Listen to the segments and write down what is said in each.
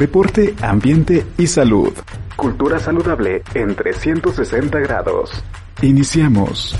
Deporte, ambiente y salud. Cultura saludable en 360 grados. Iniciamos.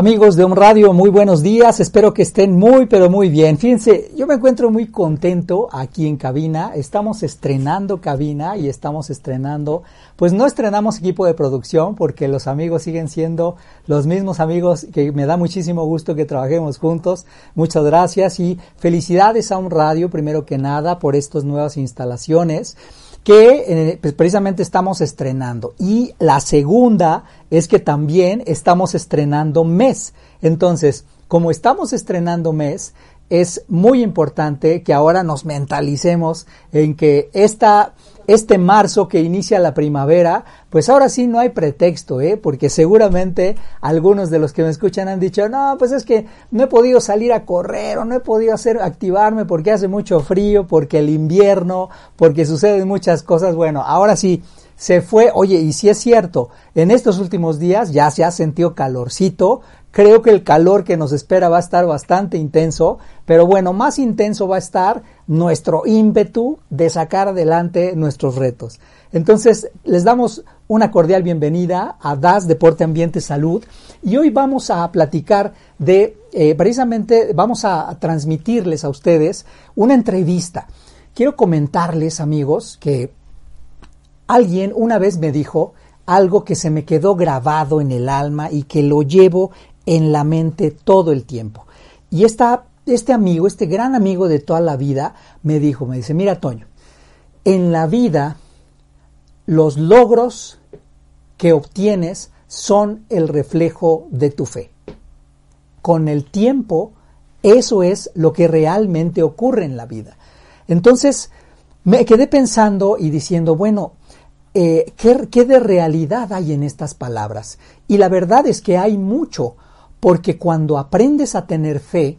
Amigos de un radio, muy buenos días. Espero que estén muy, pero muy bien. Fíjense, yo me encuentro muy contento aquí en cabina. Estamos estrenando cabina y estamos estrenando, pues no estrenamos equipo de producción porque los amigos siguen siendo los mismos amigos que me da muchísimo gusto que trabajemos juntos. Muchas gracias y felicidades a un radio, primero que nada, por estas nuevas instalaciones que eh, precisamente estamos estrenando. Y la segunda es que también estamos estrenando mes. Entonces, como estamos estrenando mes, es muy importante que ahora nos mentalicemos en que esta este marzo que inicia la primavera, pues ahora sí no hay pretexto, ¿eh? porque seguramente algunos de los que me escuchan han dicho, no, pues es que no he podido salir a correr o no he podido hacer activarme porque hace mucho frío, porque el invierno, porque suceden muchas cosas. Bueno, ahora sí, se fue, oye, y si es cierto, en estos últimos días ya se ha sentido calorcito, Creo que el calor que nos espera va a estar bastante intenso, pero bueno, más intenso va a estar nuestro ímpetu de sacar adelante nuestros retos. Entonces, les damos una cordial bienvenida a DAS Deporte Ambiente Salud y hoy vamos a platicar de, eh, precisamente, vamos a transmitirles a ustedes una entrevista. Quiero comentarles, amigos, que alguien una vez me dijo algo que se me quedó grabado en el alma y que lo llevo en la mente todo el tiempo. Y esta, este amigo, este gran amigo de toda la vida, me dijo, me dice, mira Toño, en la vida los logros que obtienes son el reflejo de tu fe. Con el tiempo, eso es lo que realmente ocurre en la vida. Entonces, me quedé pensando y diciendo, bueno, eh, ¿qué, ¿qué de realidad hay en estas palabras? Y la verdad es que hay mucho porque cuando aprendes a tener fe,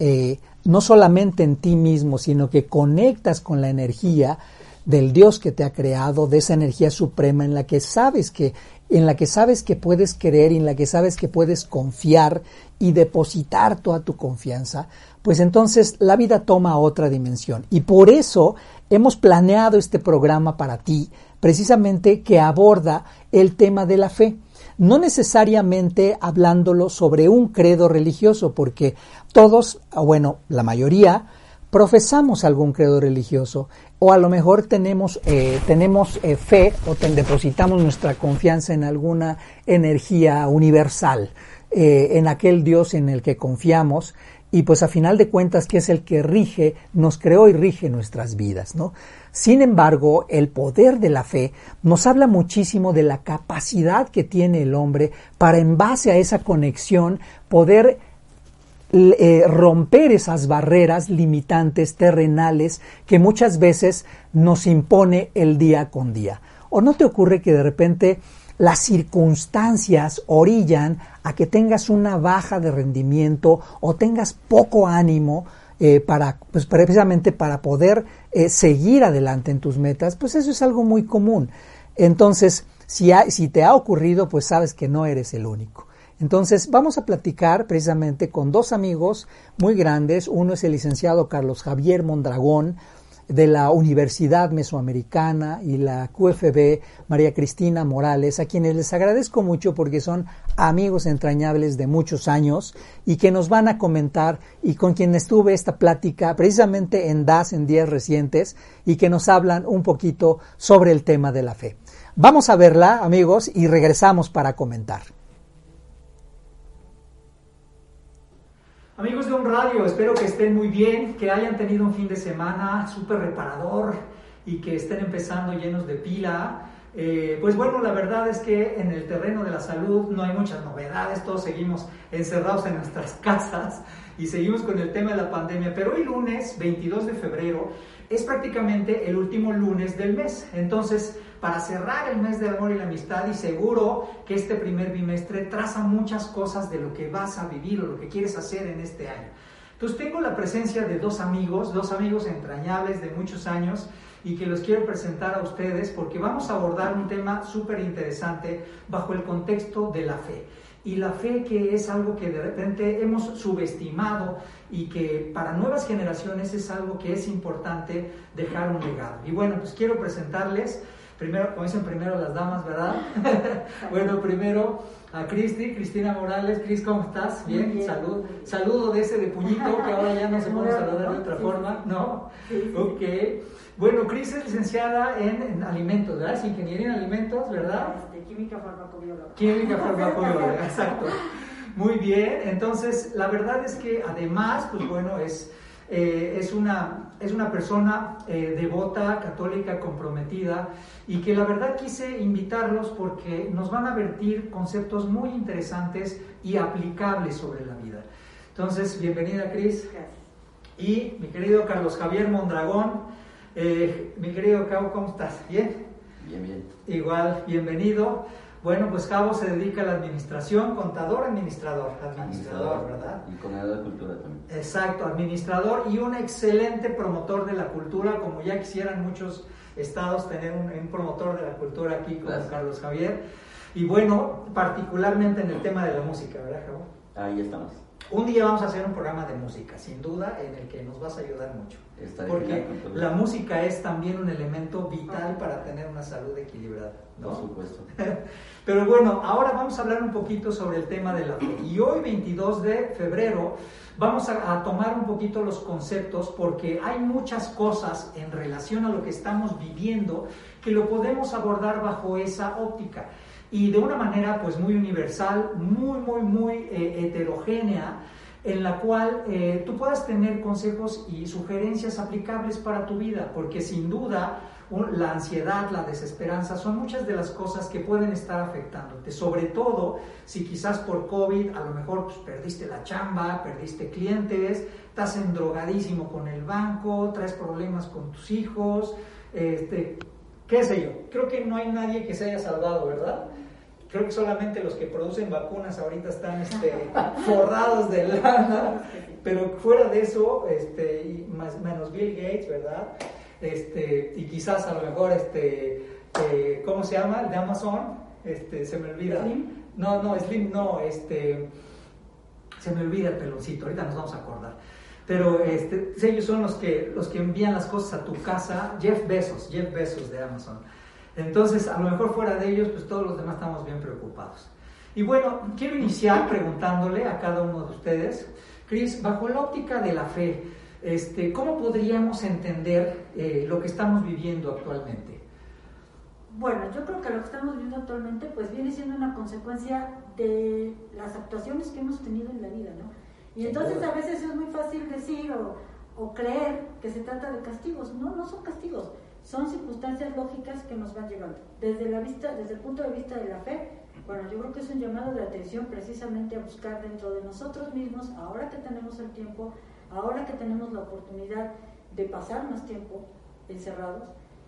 eh, no solamente en ti mismo, sino que conectas con la energía del Dios que te ha creado, de esa energía suprema en la que sabes que en la que sabes que puedes creer en la que sabes que puedes confiar y depositar toda tu confianza, pues entonces la vida toma otra dimensión. Y por eso hemos planeado este programa para ti, precisamente que aborda el tema de la fe no necesariamente hablándolo sobre un credo religioso, porque todos, bueno, la mayoría, profesamos algún credo religioso o a lo mejor tenemos, eh, tenemos eh, fe o depositamos nuestra confianza en alguna energía universal, eh, en aquel Dios en el que confiamos y pues a final de cuentas que es el que rige, nos creó y rige nuestras vidas, ¿no? Sin embargo, el poder de la fe nos habla muchísimo de la capacidad que tiene el hombre para en base a esa conexión poder eh, romper esas barreras limitantes terrenales que muchas veces nos impone el día con día. ¿O no te ocurre que de repente las circunstancias orillan a que tengas una baja de rendimiento o tengas poco ánimo eh, para, pues precisamente para poder eh, seguir adelante en tus metas, pues eso es algo muy común. Entonces, si, si te ha ocurrido, pues sabes que no eres el único. Entonces, vamos a platicar precisamente con dos amigos muy grandes. Uno es el licenciado Carlos Javier Mondragón, de la Universidad Mesoamericana y la QFB María Cristina Morales, a quienes les agradezco mucho porque son amigos entrañables de muchos años y que nos van a comentar y con quienes tuve esta plática precisamente en DAS en días recientes y que nos hablan un poquito sobre el tema de la fe. Vamos a verla, amigos, y regresamos para comentar. Amigos de un radio, espero que estén muy bien, que hayan tenido un fin de semana súper reparador y que estén empezando llenos de pila. Eh, pues bueno, la verdad es que en el terreno de la salud no hay muchas novedades, todos seguimos encerrados en nuestras casas y seguimos con el tema de la pandemia, pero hoy lunes 22 de febrero es prácticamente el último lunes del mes, entonces para cerrar el mes del amor y la amistad y seguro que este primer bimestre traza muchas cosas de lo que vas a vivir o lo que quieres hacer en este año. Entonces tengo la presencia de dos amigos, dos amigos entrañables de muchos años y que los quiero presentar a ustedes porque vamos a abordar un tema súper interesante bajo el contexto de la fe. Y la fe que es algo que de repente hemos subestimado y que para nuevas generaciones es algo que es importante dejar un legado. Y bueno, pues quiero presentarles, primero, como dicen primero las damas, ¿verdad? bueno, primero a Cristi, Cristina Morales. Cris, ¿cómo estás? Bien, salud. Saludo de ese de puñito que ahora ya no se puede saludar de otra forma, ¿no? Ok. Bueno, Cris es licenciada en, alimentos, ¿verdad? Es ingeniería en alimentos, ¿verdad? Este, química farmacobióloga. Química farmacobióloga, exacto. Muy bien, entonces la verdad es que además, pues bueno, es, eh, es, una, es una persona eh, devota, católica, comprometida y que la verdad quise invitarlos porque nos van a vertir conceptos muy interesantes y aplicables sobre la vida. Entonces, bienvenida Cris. Gracias. Y mi querido Carlos Javier Mondragón, eh, mi querido Cabo, ¿cómo estás? ¿Bien? Bien, bien. Igual, bienvenido. Bueno, pues Cabo se dedica a la administración, contador, administrador, administrador, ¿verdad? Y con de cultura también. Exacto, administrador y un excelente promotor de la cultura, como ya quisieran muchos estados tener un, promotor de la cultura aquí como Carlos Javier. Y bueno, particularmente en el tema de la música, ¿verdad, Cabo? Ahí estamos. Un día vamos a hacer un programa de música, sin duda, en el que nos vas a ayudar mucho. porque la música es también un elemento vital para tener una salud equilibrada. Por supuesto. Pero bueno, ahora vamos a hablar un poquito sobre el tema de la fe. Y hoy, 22 de febrero, vamos a, a tomar un poquito los conceptos porque hay muchas cosas en relación a lo que estamos viviendo que lo podemos abordar bajo esa óptica y de una manera pues muy universal, muy, muy, muy eh, heterogénea, en la cual eh, tú puedas tener consejos y sugerencias aplicables para tu vida, porque sin duda la ansiedad, la desesperanza son muchas de las cosas que pueden estar afectándote, sobre todo si quizás por COVID a lo mejor pues, perdiste la chamba, perdiste clientes, estás endrogadísimo con el banco, traes problemas con tus hijos, este, qué sé yo, creo que no hay nadie que se haya salvado, ¿verdad? Creo que solamente los que producen vacunas ahorita están este, forrados de lana, pero fuera de eso, este, y más, menos Bill Gates, ¿verdad? Este, y quizás a lo mejor, este, eh, ¿cómo se llama? El de Amazon, este, se me olvida. No, no, Slim no, este, se me olvida el peloncito, ahorita nos vamos a acordar pero este, ellos son los que, los que envían las cosas a tu casa, Jeff Bezos, Jeff Bezos de Amazon. Entonces, a lo mejor fuera de ellos, pues todos los demás estamos bien preocupados. Y bueno, quiero iniciar preguntándole a cada uno de ustedes, Cris, bajo la óptica de la fe, este, ¿cómo podríamos entender eh, lo que estamos viviendo actualmente? Bueno, yo creo que lo que estamos viviendo actualmente pues viene siendo una consecuencia de las actuaciones que hemos tenido en la vida, ¿no? Y entonces a veces es muy fácil decir o, o creer que se trata de castigos. No, no son castigos, son circunstancias lógicas que nos van llevando. Desde, la vista, desde el punto de vista de la fe, bueno, yo creo que es un llamado de atención precisamente a buscar dentro de nosotros mismos, ahora que tenemos el tiempo, ahora que tenemos la oportunidad de pasar más tiempo encerrados,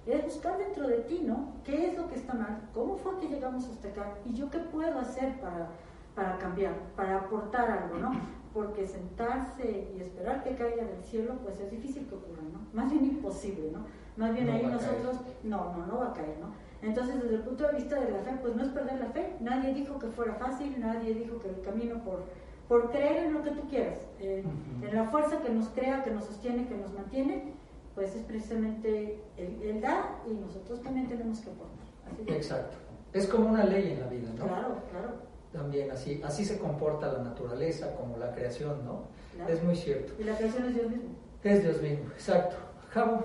es buscar dentro de ti, ¿no? ¿Qué es lo que está mal? ¿Cómo fue que llegamos hasta acá? ¿Y yo qué puedo hacer para, para cambiar, para aportar algo, ¿no? porque sentarse y esperar que caiga del cielo, pues es difícil que ocurra, ¿no? Más bien imposible, ¿no? Más bien ahí nosotros, no, no, no va a caer, ¿no? Entonces, desde el punto de vista de la fe, pues no es perder la fe. Nadie dijo que fuera fácil, nadie dijo que el camino por, por creer en lo que tú quieras, en la fuerza que nos crea, que nos sostiene, que nos mantiene, pues es precisamente el, el dar y nosotros también tenemos que aportar. Exacto. Es como una ley en la vida, ¿no? Claro, claro también así, así se comporta la naturaleza como la creación, ¿no? Es muy cierto. Y la creación es Dios mismo. Es Dios mismo, exacto. Javo,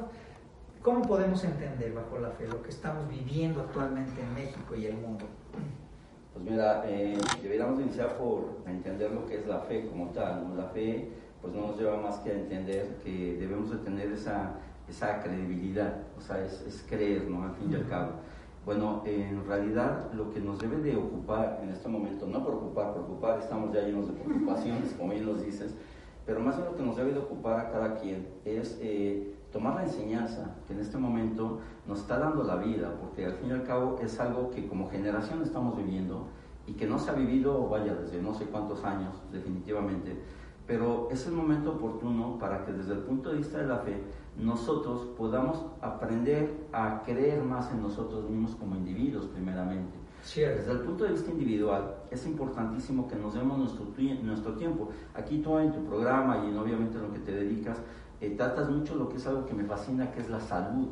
¿cómo podemos entender bajo la fe lo que estamos viviendo actualmente en México y el mundo? Pues mira, eh, deberíamos iniciar por entender lo que es la fe como tal. La fe pues no nos lleva más que a entender que debemos de tener esa, esa credibilidad, o sea, es, es creer, ¿no? Al fin y al cabo. Bueno, en realidad lo que nos debe de ocupar en este momento, no preocupar, preocupar, estamos ya llenos de preocupaciones, como bien nos dices, pero más bien lo que nos debe de ocupar a cada quien es eh, tomar la enseñanza que en este momento nos está dando la vida, porque al fin y al cabo es algo que como generación estamos viviendo y que no se ha vivido, vaya, desde no sé cuántos años, definitivamente, pero es el momento oportuno para que desde el punto de vista de la fe nosotros podamos aprender a creer más en nosotros mismos como individuos primeramente. Desde el punto de vista individual es importantísimo que nos demos nuestro, nuestro tiempo. Aquí tú en tu programa y en obviamente en lo que te dedicas, eh, tratas mucho lo que es algo que me fascina, que es la salud.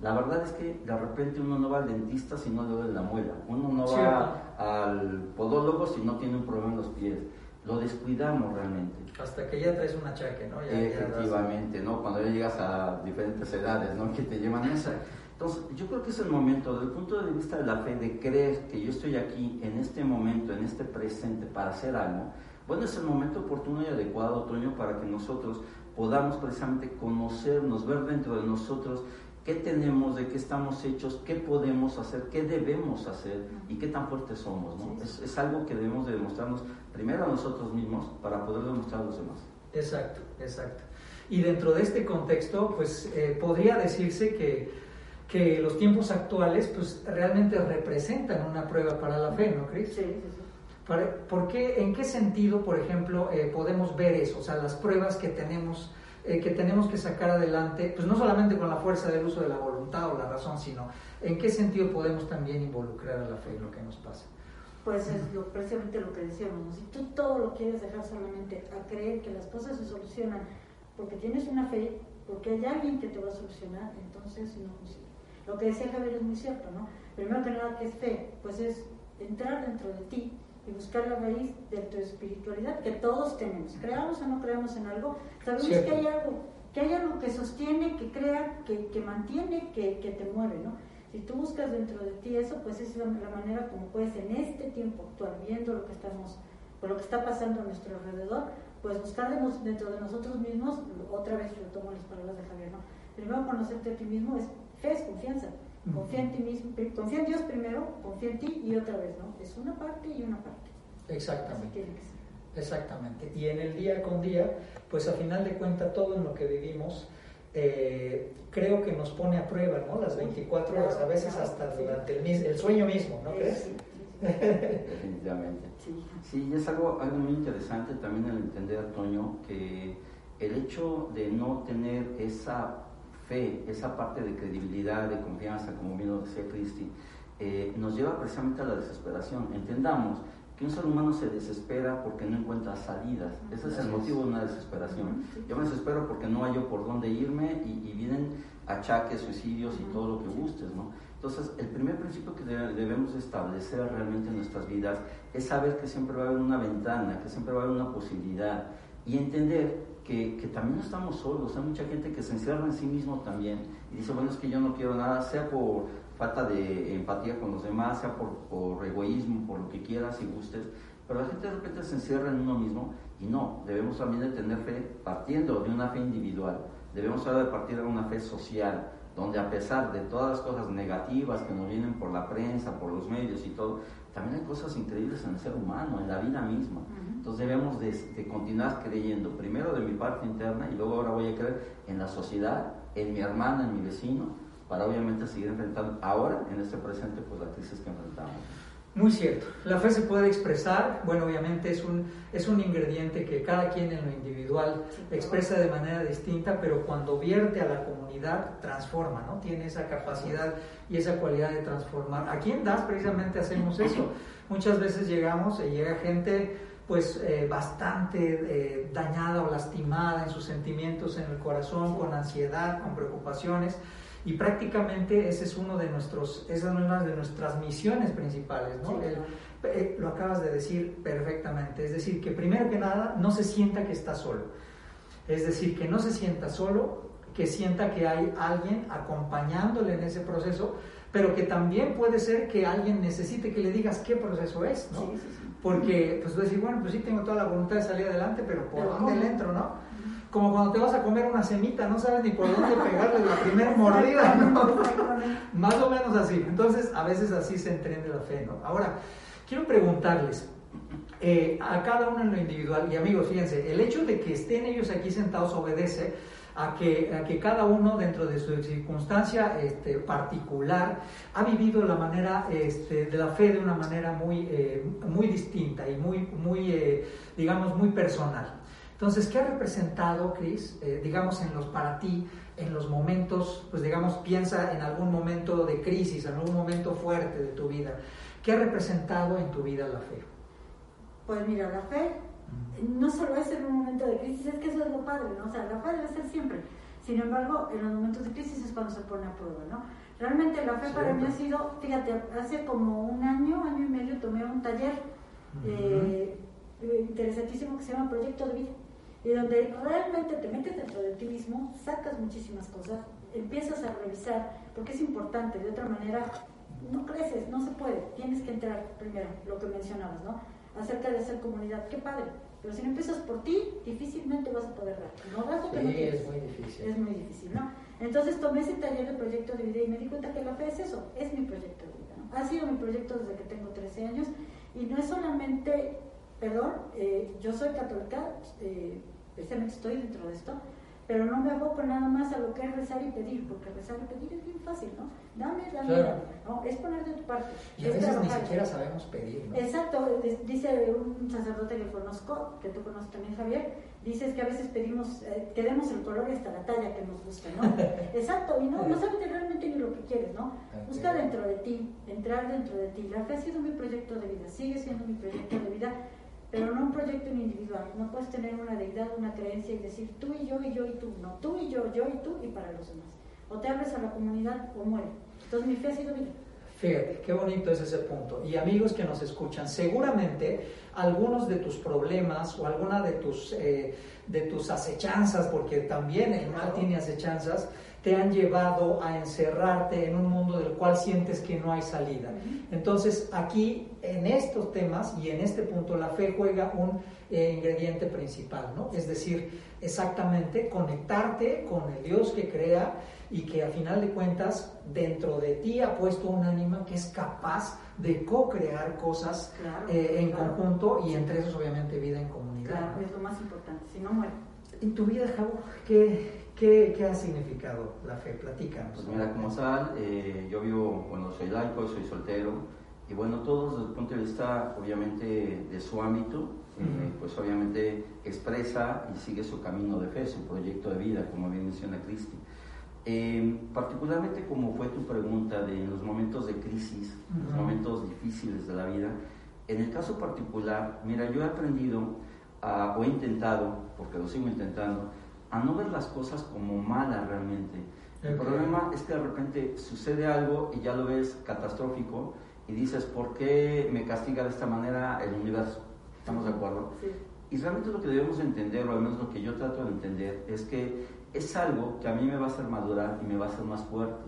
La verdad es que de repente uno no va al dentista si no le duele la muela, uno no va al podólogo si no tiene un problema en los pies. Lo descuidamos realmente. Hasta que ya traes un achaque, ¿no? Efectivamente, ¿no? Cuando ya llegas a diferentes edades, ¿no? Que te llevan esa. Entonces, yo creo que es el momento, desde el punto de vista de la fe, de creer que yo estoy aquí en este momento, en este presente, para hacer algo. Bueno, es el momento oportuno y adecuado, Toño, para que nosotros podamos precisamente conocernos, ver dentro de nosotros qué tenemos, de qué estamos hechos, qué podemos hacer, qué debemos hacer y qué tan fuertes somos. ¿no? Es, es, algo que debemos de demostrarnos primero a nosotros mismos para poder demostrar a los demás. Exacto, exacto. Y dentro de este contexto, pues eh, podría decirse que, que, los tiempos actuales pues realmente representan una prueba para la fe, ¿no, Cris? Sí, sí, sí. ¿Por qué, ¿En qué sentido, por ejemplo, eh, podemos ver eso? O sea, las pruebas que tenemos, eh, que tenemos que sacar adelante, pues no solamente con la fuerza del uso de la voluntad o la razón, sino en qué sentido podemos también involucrar a la fe en lo que nos pasa. Pues es lo, precisamente lo que decíamos, si tú todo lo quieres dejar solamente a creer que las cosas se solucionan porque tienes una fe, porque hay alguien que te va a solucionar, entonces no. Lo que decía Javier es muy cierto, ¿no? Primero que nada, ¿qué es fe? Pues es entrar dentro de ti y buscar la raíz de tu espiritualidad que todos tenemos. Creamos o no creamos en algo, sabemos que hay algo, que hay algo que sostiene, que crea, que, que mantiene, que, que, te mueve, ¿no? Si tú buscas dentro de ti eso, pues es la, manera como puedes en este tiempo actuar, viendo lo que estamos, por lo que está pasando a nuestro alrededor, pues buscar dentro de nosotros mismos, otra vez retomo las palabras de Javier, ¿no? Primero conocerte a ti mismo es fe, es confianza. Confía en ti mismo, confía en Dios primero, confía en ti y otra vez, ¿no? Es una parte y una parte. Exactamente. Exactamente. Y en el día con día, pues a final de cuentas todo en lo que vivimos, eh, creo que nos pone a prueba, ¿no? Las 24 horas, a veces hasta durante el, sueño mismo, ¿no crees? Definitivamente. Sí. es algo, algo muy interesante también el entender, Toño, que el hecho de no tener esa fe, esa parte de credibilidad, de confianza, como bien lo decía Cristi, eh, nos lleva precisamente a la desesperación. Entendamos que un ser humano se desespera porque no encuentra salidas. Ese es el motivo de una desesperación. Yo me desespero porque no hallo por dónde irme y, vienen achaques, suicidios y todo lo que gustes, ¿no? Entonces, el primer principio que debemos establecer realmente en nuestras vidas es saber que siempre va a haber una ventana, que siempre va a haber una posibilidad y entender que, también no estamos solos, hay mucha gente que se encierra en sí mismo también y dice, bueno, es que yo no quiero nada, sea por falta de empatía con los demás, sea por, egoísmo, por lo que quieras y gustes, pero la gente de repente se encierra en uno mismo y no, debemos también tener fe partiendo de una fe individual, debemos ahora partir de una fe social, donde a pesar de todas las cosas negativas que nos vienen por la prensa, por los medios y todo, también hay cosas increíbles en el ser humano, en la vida misma. Entonces debemos de, continuar creyendo, primero de mi parte interna y luego ahora voy a creer en la sociedad, en mi hermana, en mi vecino, para obviamente seguir enfrentando ahora, en este presente, pues la crisis que enfrentamos. Muy cierto. La fe se puede expresar, bueno, obviamente es un, es un ingrediente que cada quien en lo individual expresa de manera distinta, pero cuando vierte a la comunidad, transforma, ¿no? Tiene esa capacidad y esa cualidad de transformar. Aquí en DAS precisamente hacemos eso. Muchas veces llegamos y llega gente pues eh, bastante eh, dañada o lastimada en sus sentimientos, en el corazón, con ansiedad, con preocupaciones. Y prácticamente ese es uno de nuestros, esa es una de nuestras misiones principales, ¿no? Eh, lo acabas de decir perfectamente, es decir, que primero que nada no se sienta que está solo, es decir, que no se sienta solo, que sienta que hay alguien acompañándole en ese proceso, pero que también puede ser que alguien necesite que le digas qué proceso es, ¿no? Porque, pues tú decir, bueno, pues sí tengo toda la voluntad de salir adelante, pero ¿por dónde le entro, no? como cuando te vas a comer una semita, no sabes ni por dónde pegarle la primera mordida, ¿no? Más o menos así. Entonces, a veces así se entiende la fe, ¿no? Ahora, quiero preguntarles, eh, a cada uno en lo individual, y amigos, fíjense, el hecho de que estén ellos aquí sentados obedece a que, cada uno dentro de su circunstancia este, particular ha vivido la manera este, de la fe de una manera muy, eh, muy distinta y muy, muy eh, digamos, muy personal. Entonces, ¿qué ha representado, Cris, eh, digamos, en los, para ti, en los momentos, pues digamos, piensa en algún momento de crisis, en algún momento fuerte de tu vida? ¿Qué ha representado en tu vida la fe? Pues mira, la fe no solo es en un momento de crisis, es que eso es lo padre, ¿no? O sea, la fe debe ser siempre. Sin embargo, en los momentos de crisis es cuando se pone a prueba, ¿no? Realmente la fe para mí ha sido, fíjate, hace como un año, año y medio tomé un taller eh, interesantísimo que se llama Proyecto de Vida, y donde realmente te metes dentro de ti mismo, sacas muchísimas cosas, empiezas a revisar, porque es importante, de otra manera no creces, no se puede, tienes que entrar primero, lo que mencionabas, ¿no? Acerca de ser comunidad. Qué padre. Pero si no empiezas por ti, difícilmente vas a poder dar. No das lo que sí, es muy difícil. Es muy difícil, ¿no? Entonces tomé ese taller de proyecto de vida y me di cuenta que la fe es eso, es mi proyecto de vida. ¿no? Ha sido mi proyecto desde que tengo 13 años y no es solamente, perdón, eh, yo soy católica, eh, precisamente estoy dentro de esto, pero no me aboco nada más a lo que es rezar y pedir, porque rezar y pedir es bien fácil, ¿no? Dame, dame, dame. ¿no? Es poner de tu parte. Y a veces ni siquiera sabemos pedir, ¿no? Exacto, dice un sacerdote que conozco, que tú conoces también, Javier, dices que a veces pedimos, eh, queremos el color y hasta la talla que nos gusta, ¿no? Exacto, y no, no sabes realmente ni lo que quieres, ¿no? Busca dentro de ti, entrar dentro de ti. La fe ha sido mi proyecto de vida, sigue siendo mi proyecto de vida pero no un proyecto individual. No puedes tener una deidad, una creencia y decir tú y yo y yo y tú. No, tú y yo, yo y tú y para los demás. O te abres a la comunidad o muere. Entonces mi fe ha sido vida. Fíjate, qué bonito es ese punto. Y amigos que nos escuchan, seguramente algunos de tus problemas o alguna de tus, eh, de tus acechanzas, porque también el mal tiene acechanzas, te han llevado a encerrarte en un mundo del cual sientes que no hay salida. Entonces, aquí, en estos temas y en este punto, la fe juega un eh, ingrediente principal, ¿no? Es decir, exactamente conectarte con el Dios que crea y que a final de cuentas dentro de ti ha puesto un ánima que es capaz de co-crear cosas eh, en conjunto y entre esos obviamente vida en comunidad. Claro, es lo más importante, si no muere. En tu vida, Javo, ¿qué, ¿Qué, ¿Qué, ha significado la fe? Platícanos. Pues mira, como tal, eh, yo vivo, bueno, soy laico, soy soltero, y bueno, todos desde el punto de vista, obviamente, de su ámbito, eh, pues obviamente expresa y sigue su camino de fe, su proyecto de vida, como bien menciona Cristi. Eh, particularmente como fue tu pregunta de los momentos de crisis, los momentos difíciles de la vida, en el caso particular, mira, yo he aprendido o he intentado, porque lo sigo intentando, a no ver las cosas como malas realmente. El problema es que de repente sucede algo y ya lo ves catastrófico y dices, ¿por qué me castiga de esta manera el universo? ¿Estamos de acuerdo? Sí. Y realmente lo que debemos entender, o al menos lo que yo trato de entender, es que es algo que a mí me va a hacer madurar y me va a hacer más fuerte.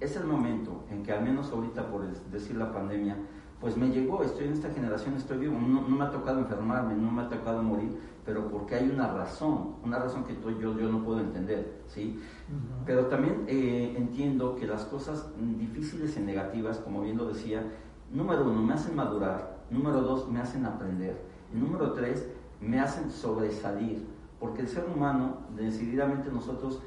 Es el momento en que al menos ahorita, por decir la pandemia, pues me llegó, estoy en esta generación, estoy vivo, no, me ha tocado enfermarme, no me ha tocado morir, pero porque hay una razón, una razón que yo, yo no puedo entender, ¿sí? Pero también eh, entiendo que las cosas difíciles y negativas, como bien lo decía, número uno, me hacen madurar, número dos, me hacen aprender, y número tres, me hacen sobresalir, porque el ser humano, decididamente nosotros,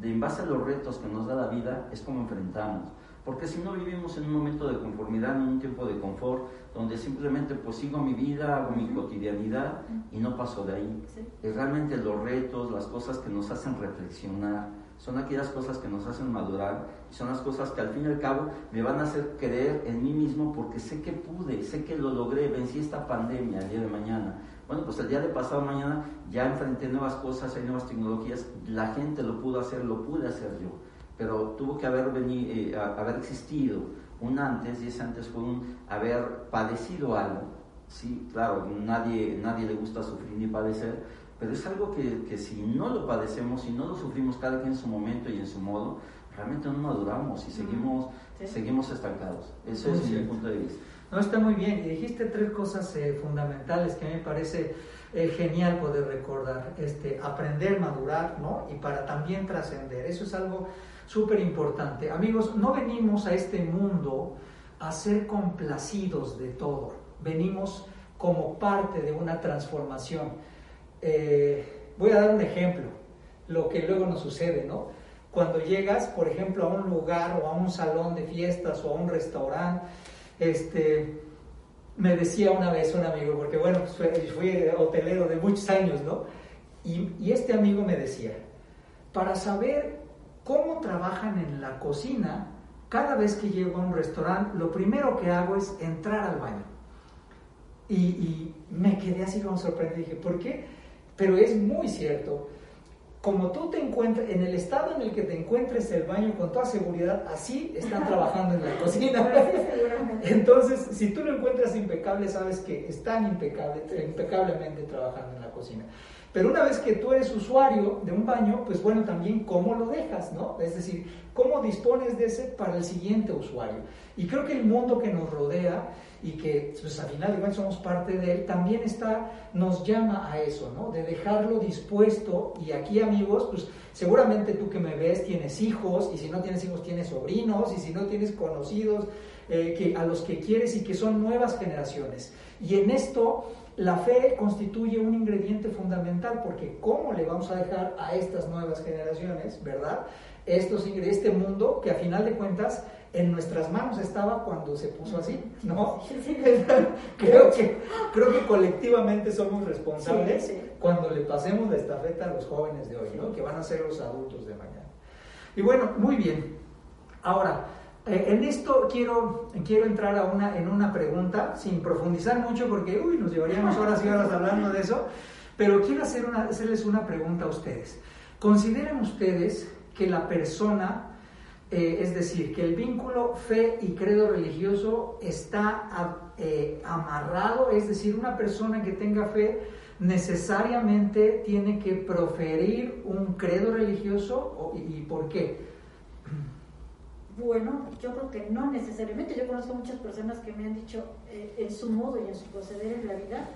de en base a los retos que nos da la vida, es como enfrentamos. Porque si no vivimos en un momento de conformidad, en un tiempo de confort, donde simplemente pues sigo mi vida, hago mi cotidianidad y no paso de ahí. Es realmente los retos, las cosas que nos hacen reflexionar, son aquellas cosas que nos hacen madurar y son las cosas que al fin y al cabo me van a hacer creer en mí mismo porque sé que pude, sé que lo logré, vencí esta pandemia el día de mañana. Bueno, pues el día de pasado mañana ya enfrenté nuevas cosas, hay nuevas tecnologías, la gente lo pudo hacer, lo pude hacer yo pero tuvo que haber, venido, eh, haber existido un antes y ese antes fue un haber padecido algo. Sí, claro, nadie, nadie le gusta sufrir ni padecer, pero es algo que, que si no lo padecemos, si no lo sufrimos cada quien en su momento y en su modo, realmente no maduramos y seguimos, seguimos estancados. Eso es mi punto de vista. No, está muy bien. Y dijiste tres cosas eh, fundamentales que a mí me parece eh, genial poder recordar, este, aprender, madurar, ¿no? Y para también trascender. Eso es algo súper importante. Amigos, no venimos a este mundo a ser complacidos de todo. Venimos como parte de una transformación. Eh, voy a dar un ejemplo, lo que luego nos sucede, ¿no? Cuando llegas, por ejemplo, a un lugar o a un salón de fiestas o a un restaurante, este, me decía una vez un amigo, porque bueno, pues, fui hotelero de muchos años, ¿no? Y, y este amigo me decía, para saber cómo trabajan en la cocina, cada vez que llego a un restaurante, lo primero que hago es entrar al baño. Y, y me quedé así como sorprendido. Dije, ¿por qué? Pero es muy cierto. Como tú te encuentres, en el estado en el que te encuentres el baño con toda seguridad, así están trabajando en la cocina. Entonces, si tú lo encuentras impecable, sabes que están impecable, impecablemente trabajando en la cocina. Pero una vez que tú eres usuario de un baño, pues bueno, también cómo lo dejas, ¿no? Es decir, cómo dispones de ese para el siguiente usuario. Y creo que el mundo que nos rodea y que pues al final de cuentas somos parte de él, también está, nos llama a eso, ¿no? De dejarlo dispuesto y aquí amigos, pues seguramente tú que me ves tienes hijos y si no tienes hijos tienes sobrinos y si no tienes conocidos eh, que, a los que quieres y que son nuevas generaciones. Y en esto la fe constituye un ingrediente fundamental porque ¿cómo le vamos a dejar a estas nuevas generaciones, verdad? Estos, este mundo que a final de cuentas en nuestras manos estaba cuando se puso así, ¿no? creo, que, creo que colectivamente somos responsables cuando le pasemos la estafeta a los jóvenes de hoy, ¿no? Que van a ser los adultos de mañana. Y bueno, muy bien. Ahora, eh, en esto quiero, quiero entrar a una, en una pregunta, sin profundizar mucho, porque uy, nos llevaríamos horas y horas hablando de eso, pero quiero hacer una, hacerles una pregunta a ustedes. ¿Consideran ustedes que la persona, eh, es decir, que el vínculo fe y credo religioso está eh, amarrado, es decir, una persona que tenga fe necesariamente tiene que proferir un credo religioso y por qué? Bueno, yo creo que no necesariamente. Yo conozco muchas personas que me han dicho eh, en su modo y en su proceder en la vida,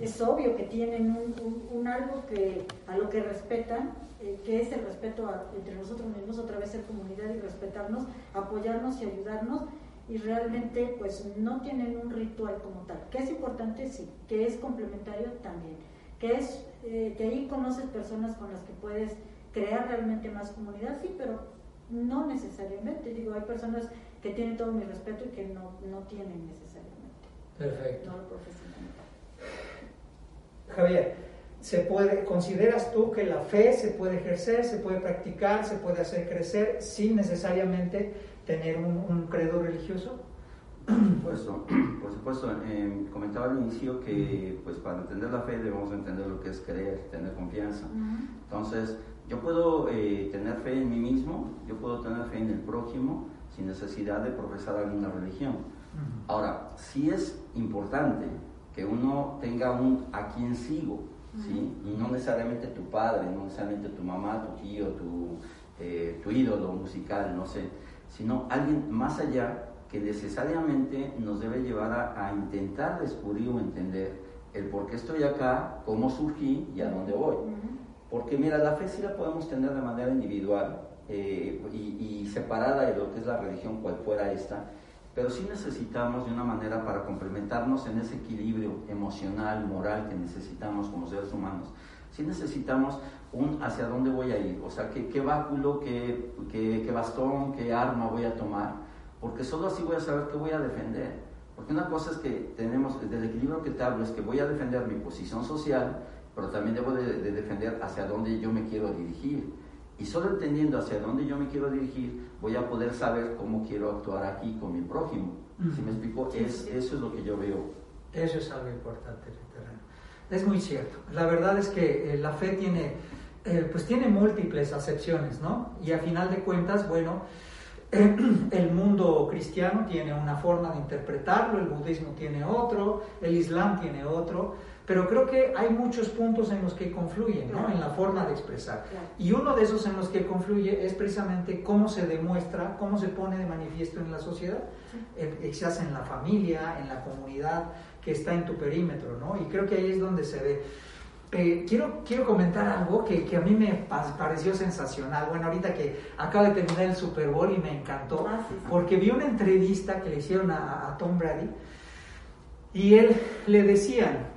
es obvio que tienen un, algo que a lo que respetan, eh, que es el respeto entre nosotros mismos, otra vez ser comunidad y respetarnos, apoyarnos y ayudarnos, y realmente pues no tienen un ritual como tal. Que es importante, sí, que es complementario también, que es eh, que ahí conoces personas con las que puedes crear realmente más comunidad, sí, pero no necesariamente, digo, hay personas que tienen todo mi respeto y que no, no tienen necesariamente. Perfecto. No lo Javier, ¿se puede, ¿consideras tú que la fe se puede ejercer, se puede practicar, se puede hacer crecer sin necesariamente tener un, credo religioso? Por supuesto, por supuesto. Eh, comentaba al inicio que pues para entender la fe debemos entender lo que es creer, tener confianza. Entonces, yo puedo eh, tener fe en mí mismo, yo puedo tener fe en el prójimo sin necesidad de profesar alguna religión. Ahora, sí es importante que uno tenga un a quien sigo, ¿sí? Y no necesariamente tu padre, no necesariamente tu mamá, tu tío, tu, eh, tu ídolo musical, no sé, sino alguien más allá que necesariamente nos debe llevar a, a intentar descubrir o entender el por qué estoy acá, cómo surgí y a dónde voy. Porque mira, la fe sí la podemos tener de manera individual eh, y, separada de lo que es la religión, cual fuera esta, pero sí necesitamos de una manera para complementarnos en ese equilibrio emocional, moral que necesitamos como seres humanos. Sí necesitamos un hacia dónde voy a ir, o sea, qué, qué báculo, qué, qué, qué bastón, qué arma voy a tomar, porque solo así voy a saber qué voy a defender. Porque una cosa es que tenemos, del equilibrio que te hablo, es que voy a defender mi posición social, pero también debo de, defender hacia dónde yo me quiero dirigir. Y solo entendiendo hacia dónde yo me quiero dirigir, voy a poder saber cómo quiero actuar aquí con mi prójimo. Si me explico, es, eso es lo que yo veo. Eso es algo importante, Es muy cierto. La verdad es que eh, la fe tiene, eh, pues tiene múltiples acepciones, ¿no? Y a final de cuentas, bueno, el mundo cristiano tiene una forma de interpretarlo, el budismo tiene otro, el islam tiene otro pero creo que hay muchos puntos en los que confluyen, ¿no? En la forma de expresar. Y uno de esos en los que confluye es precisamente cómo se demuestra, cómo se pone de manifiesto en la sociedad, quizás en la familia, en la comunidad que está en tu perímetro, ¿no? Y creo que ahí es donde se ve. eh, quiero, quiero comentar algo que, que, a mí me pareció sensacional. Bueno, ahorita que acaba de terminar el Super Bowl y me encantó, ah, porque vi una entrevista que le hicieron a, Tom Brady y él le decían,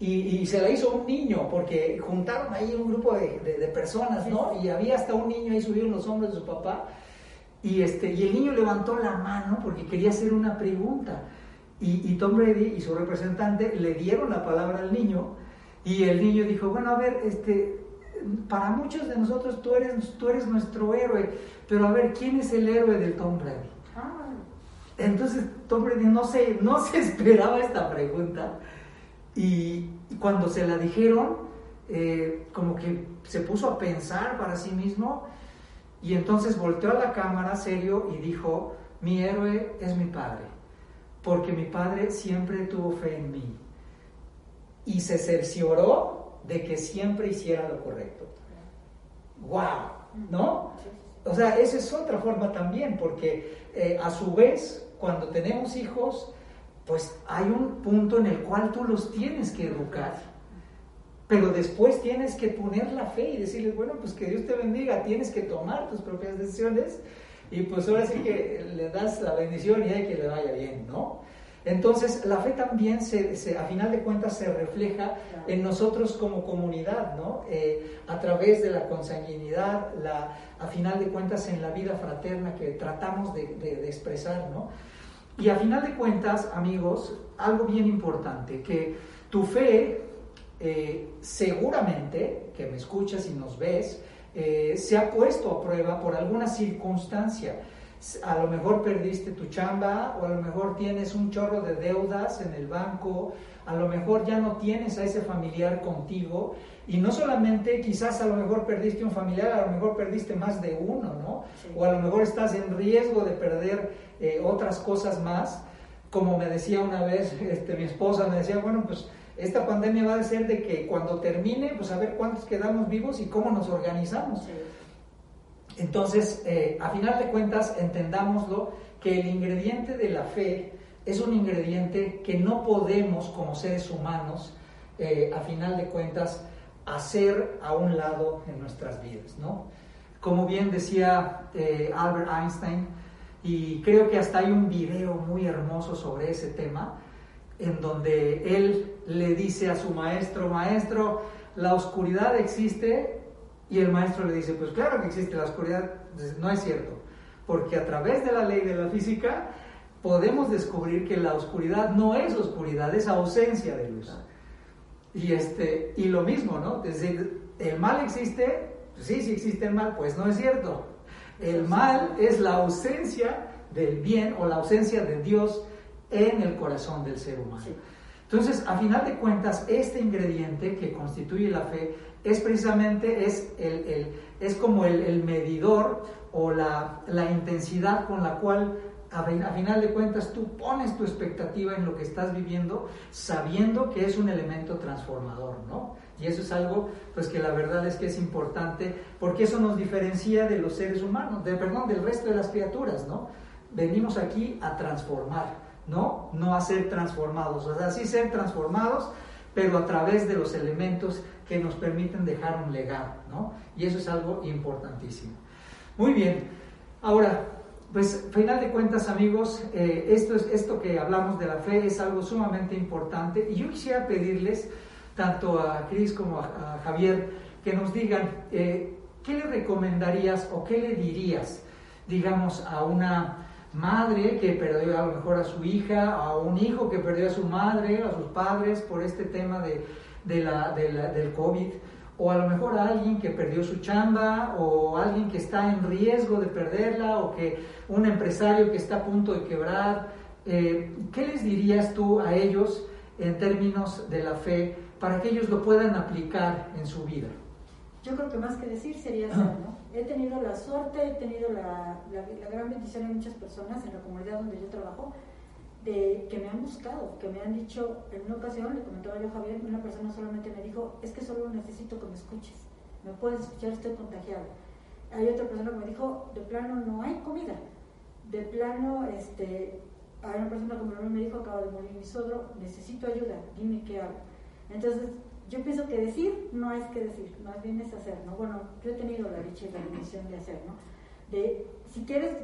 y, se la hizo un niño, porque juntaron ahí un grupo de, de, personas, ¿no? Y había hasta un niño ahí subido en los hombros de su papá, y, este, y el niño levantó la mano porque quería hacer una pregunta. Y, y Tom Brady y su representante le dieron la palabra al niño, y el niño dijo, bueno, a ver, este, para muchos de nosotros tú eres, tú eres nuestro héroe, pero a ver, ¿quién es el héroe del Tom Brady? Ah. Entonces Tom Brady no se, no se esperaba esta pregunta y, cuando se la dijeron, eh, como que se puso a pensar para sí mismo y entonces volteó a la cámara serio y dijo, mi héroe es mi padre, porque mi padre siempre tuvo fe en mí y se cercioró de que siempre hiciera lo correcto. ¡Wow! ¿No? O sea, esa es otra forma también, porque eh, a su vez, cuando tenemos hijos, pues hay un punto en el cual tú los tienes que educar, pero después tienes que poner la fe y decirles, bueno, pues que Dios te bendiga, tienes que tomar tus propias decisiones y pues ahora sí que le das la bendición y hay que le vaya bien, ¿no? Entonces, la fe también, se, a final de cuentas, se refleja en nosotros como comunidad, ¿no? Eh, a través de la consanguinidad, la, a final de cuentas, en la vida fraterna que tratamos de, expresar, ¿no? Y a final de cuentas, amigos, algo bien importante, que tu fe, eh, seguramente, que me escuchas y nos ves, eh, se ha puesto a prueba por alguna circunstancia a lo mejor perdiste tu chamba o a lo mejor tienes un chorro de deudas en el banco, a lo mejor ya no tienes a ese familiar contigo y no solamente quizás a lo mejor perdiste un familiar, a lo mejor perdiste más de uno, ¿no? O a lo mejor estás en riesgo de perder eh, otras cosas más. Como me decía una vez este, mi esposa, me decía, bueno, pues esta pandemia va a ser de que cuando termine, pues a ver cuántos quedamos vivos y cómo nos organizamos. Entonces, eh, a final de cuentas, entendámoslo, que el ingrediente de la fe es un ingrediente que no podemos como seres humanos, eh, a final de cuentas, hacer a un lado en nuestras vidas, ¿no? Como bien decía eh, Albert Einstein, y creo que hasta hay un video muy hermoso sobre ese tema, en donde él le dice a su maestro, maestro, la oscuridad existe y el maestro le dice, pues claro que existe la oscuridad. No es cierto, porque a través de la ley de la física podemos descubrir que la oscuridad no es oscuridad, es ausencia de luz. Y, este, y lo mismo, ¿no? Es decir, el mal existe, pues sí, sí existe el mal, pues no es cierto. El mal es la ausencia del bien o la ausencia de Dios en el corazón del ser humano. Entonces, a final de cuentas, este ingrediente que constituye la fe es precisamente es, el, es como el, medidor o la, intensidad con la cual a, final de cuentas tú pones tu expectativa en lo que estás viviendo sabiendo que es un elemento transformador, ¿no? Y eso es algo pues que la verdad es que es importante porque eso nos diferencia de los seres humanos, de, perdón, del resto de las criaturas, ¿no? Venimos aquí a transformar, ¿no? No a ser transformados, o sea, sí ser transformados, pero a través de los elementos que nos permiten dejar un legado, ¿no? Y eso es algo importantísimo. Muy bien, ahora, pues final de cuentas amigos, eh, esto, es, esto que hablamos de la fe es algo sumamente importante y yo quisiera pedirles, tanto a Cris como a, Javier, que nos digan, eh, ¿qué le recomendarías o qué le dirías, digamos, a una madre que perdió a lo mejor a su hija, a un hijo que perdió a su madre, a sus padres por este tema de la, del COVID, o a lo mejor a alguien que perdió su chamba, o alguien que está en riesgo de perderla, o que un empresario que está a punto de quebrar. Eh, ¿Qué les dirías tú a ellos en términos de la fe para que ellos lo puedan aplicar en su vida? Yo creo que más que decir sería hacer, ¿no? He tenido la suerte, he tenido la, la, la gran bendición de muchas personas en la comunidad donde yo trabajo, que me han buscado, que me han dicho, en una ocasión, le comentaba yo a Javier, una persona solamente me dijo, es que solo necesito que me escuches, me puedes escuchar, estoy contagiado. Hay otra persona que me dijo, de plano no hay comida, de plano, este, hay una persona que me dijo, acaba de morir mi suegro, necesito ayuda, dime qué hago. Entonces, yo pienso que decir no es que decir, más bien es hacer, ¿no? Bueno, yo he tenido la dicha y la bendición de hacer, ¿no? De, si quieres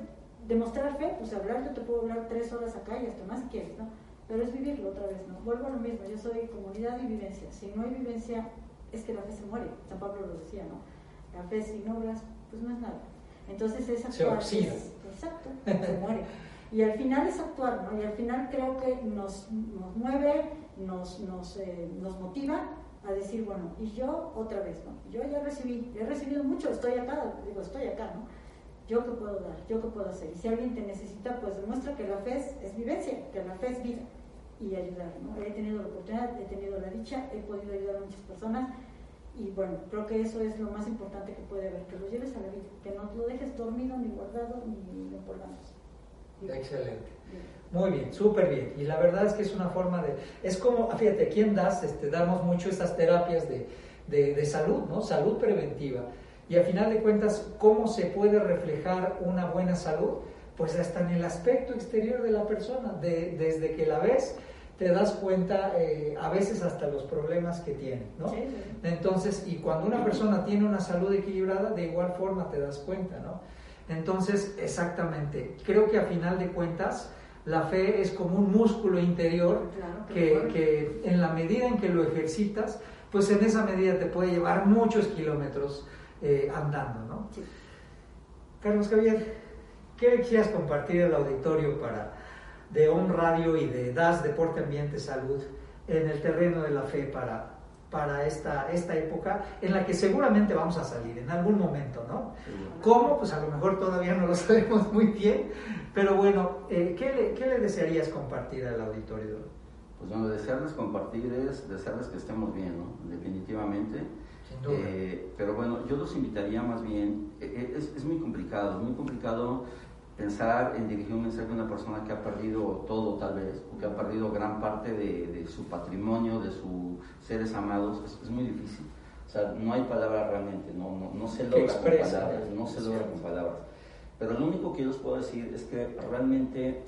demostrar fe, pues hablar, yo te puedo hablar tres horas acá y hasta más si quieres, ¿no? Pero es vivirlo otra vez, ¿no? Vuelvo a lo mismo, yo soy comunidad y vivencia. Si no hay vivencia, es que la fe se muere. San Pablo lo decía, ¿no? La fe sin obras, pues no es nada. Entonces es actuar. Se exacto, se muere. Y al final es actuar, ¿no? Y al final creo que nos, nos mueve, nos, nos, eh, nos motiva a decir, bueno, y yo otra vez, ¿no? Yo ya recibí, he recibido mucho, estoy acá, digo, estoy acá, ¿no? Yo qué puedo dar, yo qué puedo hacer. Y si alguien te necesita, pues demuestra que la fe es, vivencia, que la fe es vida y ayudar, ¿no? He tenido la oportunidad, he tenido la dicha, he podido ayudar a muchas personas y bueno, creo que eso es lo más importante que puede haber, que lo lleves a la vida, que no lo dejes dormido, ni guardado, ni lo empolvamos. Excelente. Muy bien, súper bien. Y la verdad es que es una forma de... Es como, fíjate, aquí en DAS este, damos mucho estas terapias de, de, de salud, ¿no? Salud preventiva. Y al final de cuentas, ¿cómo se puede reflejar una buena salud? Pues hasta en el aspecto exterior de la persona, de, desde que la ves, te das cuenta eh, a veces hasta los problemas que tiene, ¿no? Entonces, y cuando una persona tiene una salud equilibrada, de igual forma te das cuenta, ¿no? Entonces, exactamente, creo que a final de cuentas, la fe es como un músculo interior que, que, en la medida en que lo ejercitas, pues en esa medida te puede llevar muchos kilómetros eh, andando, ¿no? Carlos Javier, ¿qué quisieras compartir el auditorio para de On Radio y de DAS Deporte Ambiente Salud en el terreno de la fe para, para esta, esta época en la que seguramente vamos a salir en algún momento, ¿no? ¿Cómo? Pues a lo mejor todavía no lo sabemos muy bien, pero bueno, eh, ¿qué, le, ¿qué, le, desearías compartir al auditorio? Pues bueno, desearles compartir es desearles que estemos bien, ¿no? Definitivamente eh, pero bueno, yo los invitaría más bien, eh, eh, es, es, muy complicado, es muy complicado pensar en dirigir un mensaje a una persona que ha perdido todo tal vez, o que ha perdido gran parte de, de su patrimonio, de sus seres amados, es, muy difícil. O sea, no hay palabras realmente, no, no, no se logra con palabras, no se logra con palabras. Pero lo único que yo les puedo decir es que realmente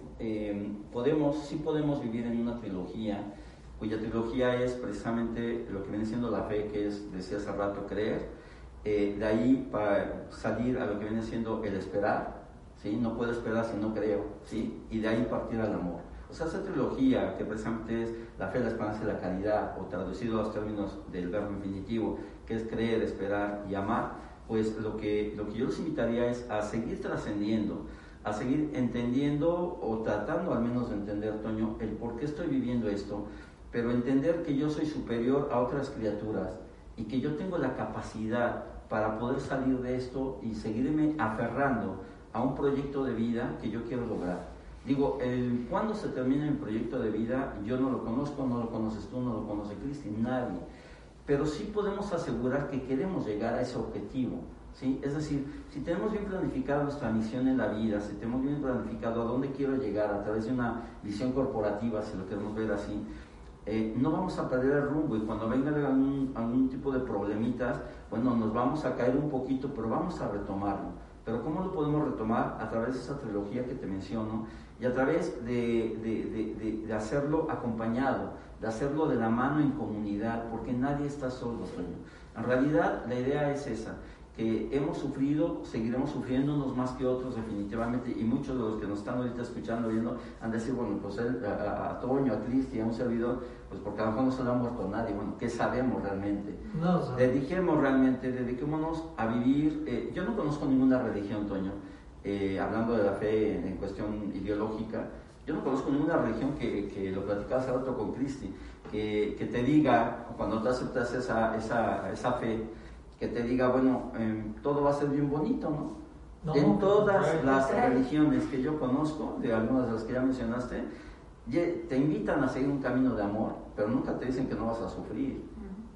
podemos, sí podemos vivir en una trilogía cuya trilogía es precisamente lo que viene siendo la fe, que es, decía hace rato, creer. Eh, de ahí para salir a lo que viene siendo el esperar, ¿sí? No puedo esperar si no creo, ¿sí? Y de ahí partir al amor. O sea, esa trilogía que precisamente es la fe, la esperanza y la caridad, o traducido a los términos del verbo infinitivo, que es creer, esperar y amar, pues lo que, lo que yo les invitaría es a seguir trascendiendo, a seguir entendiendo o tratando al menos de entender, Toño, el por qué estoy viviendo esto, pero entender que yo soy superior a otras criaturas y que yo tengo la capacidad para poder salir de esto y seguirme aferrando a un proyecto de vida que yo quiero lograr. Digo, el, cuando se termina mi proyecto de vida, yo no lo conozco, no lo conoces tú, no lo conoce Cristi, nadie. Pero sí podemos asegurar que queremos llegar a ese objetivo. ¿sí? Es decir, si tenemos bien planificada nuestra misión en la vida, si tenemos bien planificado a dónde quiero llegar a través de una visión corporativa, si lo queremos ver así, eh, no vamos a perder el rumbo y cuando venga algún, algún, tipo de problemitas, bueno, nos vamos a caer un poquito, pero vamos a retomarlo. Pero ¿cómo lo podemos retomar? A través de esa trilogía que te menciono y a través de, de, de, de hacerlo acompañado, de hacerlo de la mano en comunidad, porque nadie está solo. En realidad la idea es esa, que hemos sufrido, seguiremos sufriendo unos más que otros definitivamente, y muchos de los que nos están ahorita escuchando, viendo, han de decir, bueno, pues a, a, Toño, a Cristi, a un servidor, pues porque a lo mejor no se le ha muerto nadie, bueno, ¿qué sabemos realmente? No, Dediquemos realmente, dediquémonos a vivir, eh, yo no conozco ninguna religión, Toño, eh, hablando de la fe en, cuestión ideológica, yo no conozco ninguna religión que, que lo platicaba hace rato con Cristi, que, que te diga, cuando tú aceptas esa, esa, esa fe, que te diga, bueno, em, todo va a ser bien bonito, ¿no? en todas las religiones que yo conozco, de algunas de las que ya mencionaste, te invitan a seguir un camino de amor, pero nunca te dicen que no vas a sufrir.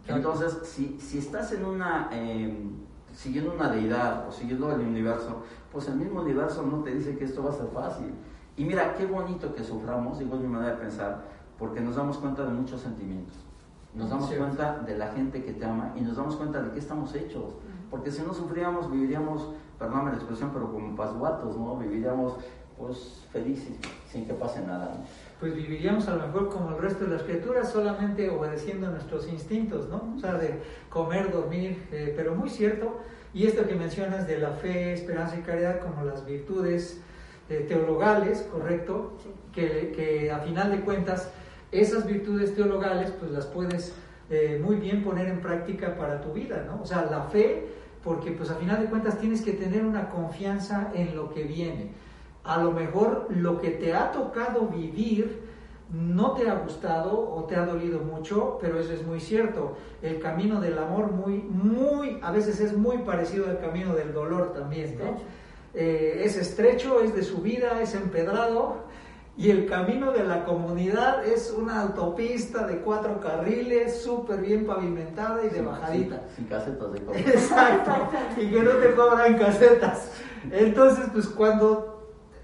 Entonces, si, si estás en una, em, siguiendo una deidad o siguiendo el universo, pues el mismo universo no te dice que esto va a ser fácil. Y mira, qué bonito que suframos, digo es mi manera de pensar, porque nos damos cuenta de muchos sentimientos nos damos cuenta de la gente que te ama y nos damos cuenta de qué estamos hechos. Porque si no sufríamos, viviríamos, perdóname la expresión, pero como pasguatos, ¿no? Viviríamos pues felices, sin que pase nada. Pues viviríamos a lo mejor como el resto de las criaturas, solamente obedeciendo a nuestros instintos, ¿no? O sea, de comer, dormir, eh, pero muy cierto. Y esto que mencionas de la fe, esperanza y caridad como las virtudes eh, teologales, ¿correcto? Que, que, a final de cuentas esas virtudes teologales pues las puedes eh, muy bien poner en práctica para tu vida, ¿no? O sea, la fe, porque pues a final de cuentas tienes que tener una confianza en lo que viene. A lo mejor lo que te ha tocado vivir no te ha gustado o te ha dolido mucho, pero eso es muy cierto. El camino del amor muy, muy, a veces es muy parecido al camino del dolor también, ¿no? Eh, es estrecho, es de subida, es empedrado, y el camino de la comunidad es una autopista de cuatro carriles, súper bien pavimentada y de bajadita. Sin, casetas de Exacto, y que no te cobran casetas. Entonces, pues cuando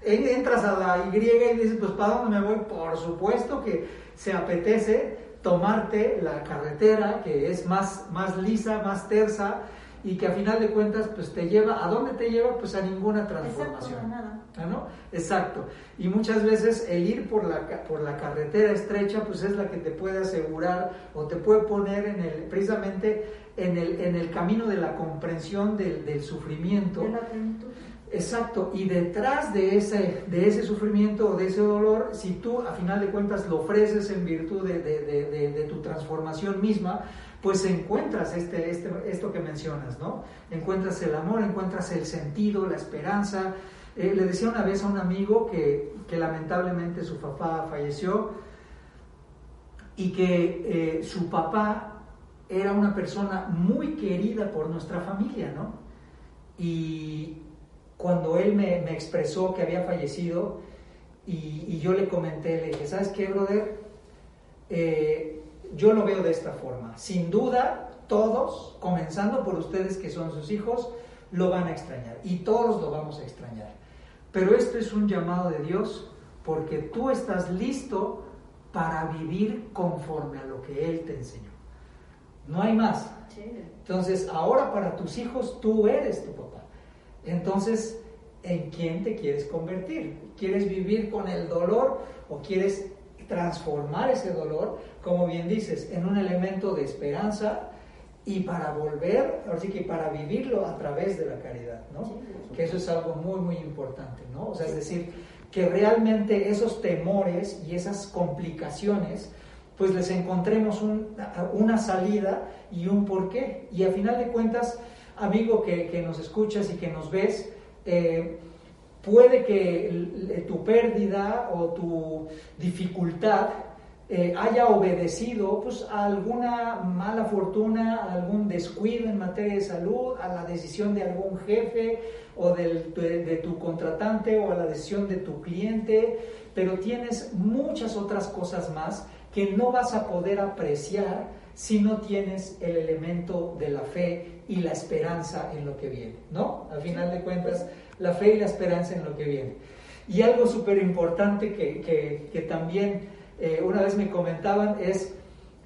entras a la Y y dices, pues ¿para dónde me voy? Por supuesto que se apetece tomarte la carretera que es más, más lisa, más tersa, y que a final de cuentas pues te lleva, ¿a dónde te lleva? Pues a ninguna transformación. Exacto, ¿no? Exacto. Y muchas veces el ir por la, por la carretera estrecha pues es la que te puede asegurar o te puede poner en el, precisamente en el, en el camino de la comprensión del, del sufrimiento. De la plenitud. Exacto, y detrás de ese, de ese sufrimiento o de ese dolor, si tú a final de cuentas lo ofreces en virtud de, de, de tu transformación misma, pues encuentras este, este, esto que mencionas, ¿no? Encuentras el amor, encuentras el sentido, la esperanza. Eh, le decía una vez a un amigo que, lamentablemente su papá falleció y que eh, su papá era una persona muy querida por nuestra familia, ¿no? Y cuando él me, expresó que había fallecido y, yo le comenté, le dije, ¿sabes qué, brother? Eh, yo lo veo de esta forma. Sin duda, todos, comenzando por ustedes que son sus hijos, lo van a extrañar y todos lo vamos a extrañar. Pero esto es un llamado de Dios porque tú estás listo para vivir conforme a lo que Él te enseñó. No hay más. Entonces, ahora para tus hijos tú eres tu papá. Entonces, ¿en quién te quieres convertir? ¿Quieres vivir con el dolor o quieres transformar ese dolor, como bien dices, en un elemento de esperanza y para volver, así que para vivirlo a través de la caridad, ¿no? Que eso es algo muy, muy importante, ¿no? O sea, es decir, que realmente esos temores y esas complicaciones, pues les encontremos una salida y un porqué. Y a final de cuentas, amigo que, que nos escuchas y que nos ves, eh, puede que tu pérdida o tu dificultad eh, haya obedecido pues, a alguna mala fortuna, a algún descuido en materia de salud, a la decisión de algún jefe o de, tu contratante o a la decisión de tu cliente, pero tienes muchas otras cosas más que no vas a poder apreciar si no tienes el elemento de la fe y la esperanza en lo que viene, ¿no? Al final de cuentas la fe y la esperanza en lo que viene. Y algo súper importante que, que, también eh, una vez me comentaban es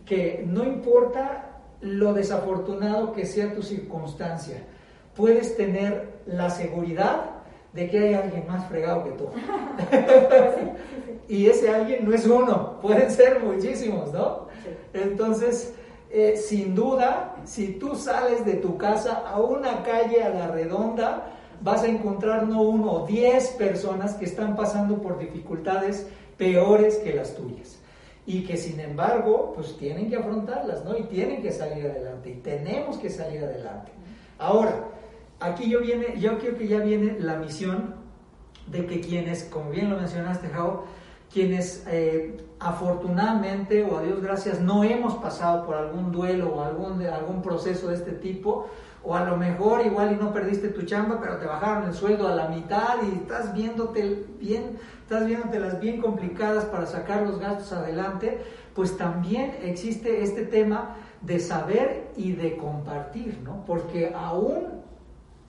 que no importa lo desafortunado que sea tu circunstancia, puedes tener la seguridad de que hay alguien más fregado que tú. y ese alguien no es uno, pueden ser muchísimos, ¿no? Entonces, eh, sin duda, si tú sales de tu casa a una calle a la redonda, vas a encontrar no uno o diez personas que están pasando por dificultades peores que las tuyas y que sin embargo pues tienen que afrontarlas, ¿no? Y tienen que salir adelante y tenemos que salir adelante. Ahora, aquí yo viene, yo creo que ya viene la misión de que quienes, como bien lo mencionaste, Jao, quienes eh, afortunadamente o a Dios gracias no hemos pasado por algún duelo o algún, algún proceso de este tipo, o a lo mejor igual y no perdiste tu chamba, pero te bajaron el sueldo a la mitad y estás viéndote bien, estás viéndotelas bien complicadas para sacar los gastos adelante, pues también existe este tema de saber y de compartir, ¿no? Porque aún,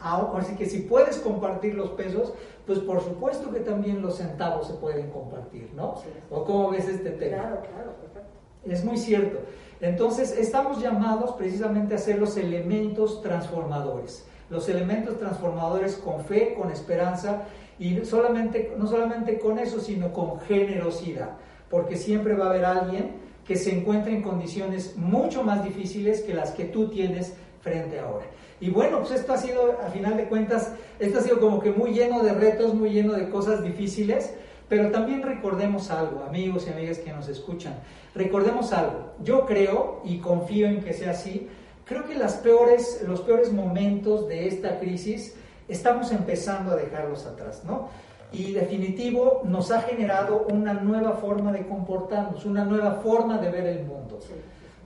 así que si puedes compartir los pesos, pues por supuesto que también los centavos se pueden compartir, ¿no? ¿O cómo ves este tema? Claro, claro, perfecto. Es muy cierto. Entonces, estamos llamados precisamente a ser los elementos transformadores. Los elementos transformadores con fe, con esperanza Y solamente, no solamente con eso, sino con generosidad, porque siempre va a haber alguien que se encuentre en condiciones mucho más difíciles que las que tú tienes frente ahora. Y bueno, pues esto ha sido, a final de cuentas, esto ha sido como que muy lleno de retos, muy lleno de cosas difíciles, pero también recordemos algo, amigos y amigas que nos escuchan, recordemos algo. Yo creo y confío en que sea así, creo que las peores, los peores momentos de esta crisis estamos empezando a dejarlos atrás, ¿no? Y definitivo nos ha generado una nueva forma de comportarnos, una nueva forma de ver el mundo.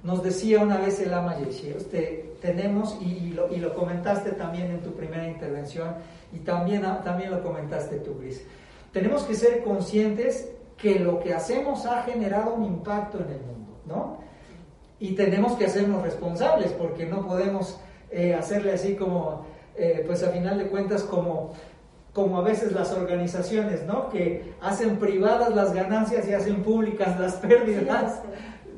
Nos decía una vez el ama usted tenemos, y, lo, y, lo, comentaste también en tu primera intervención, y también, también lo comentaste tú, Gris, tenemos que ser conscientes que lo que hacemos ha generado un impacto en el mundo, ¿no? Y tenemos que hacernos responsables, porque no podemos eh, hacerle así como, eh, pues a final de cuentas, como como a veces las organizaciones, ¿no? Que hacen privadas las ganancias y hacen públicas las pérdidas.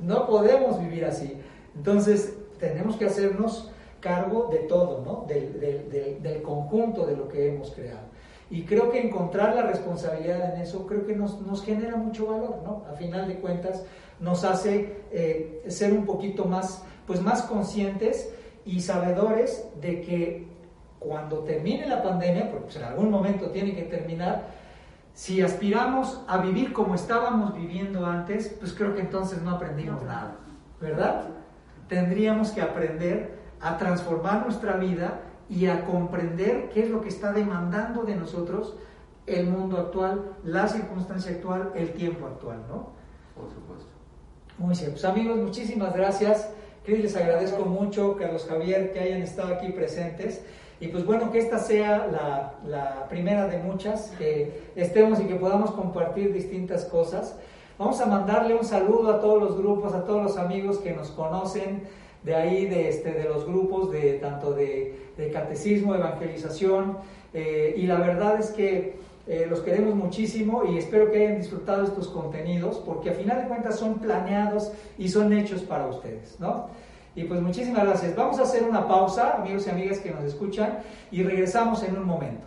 No podemos vivir así. Entonces, tenemos que hacernos cargo de todo, ¿no? Del, conjunto de lo que hemos creado. Y creo que encontrar la responsabilidad en eso, creo que nos, nos genera mucho valor, ¿no? A final de cuentas, nos hace eh, ser un poquito más, pues más conscientes y sabedores de que cuando termine la pandemia, porque pues, en algún momento tiene que terminar, si aspiramos a vivir como estábamos viviendo antes, pues creo que entonces no aprendimos nada, ¿verdad? Tendríamos que aprender a transformar nuestra vida y a comprender qué es lo que está demandando de nosotros el mundo actual, la circunstancia actual, el tiempo actual, ¿no? Por supuesto. Muy bien, pues amigos, muchísimas gracias. les agradezco mucho, Carlos Javier, que hayan estado aquí presentes. Y pues bueno, que esta sea la, primera de muchas, que estemos y que podamos compartir distintas cosas. Vamos a mandarle un saludo a todos los grupos, a todos los amigos que nos conocen de ahí, de, este, de los grupos, de tanto de, catecismo, evangelización. Eh, y la verdad es que eh, los queremos muchísimo y espero que hayan disfrutado estos contenidos, porque a final de cuentas son planeados y son hechos para ustedes, ¿no? Y pues muchísimas gracias. Vamos a hacer una pausa, amigos y amigas que nos escuchan, y regresamos en un momento.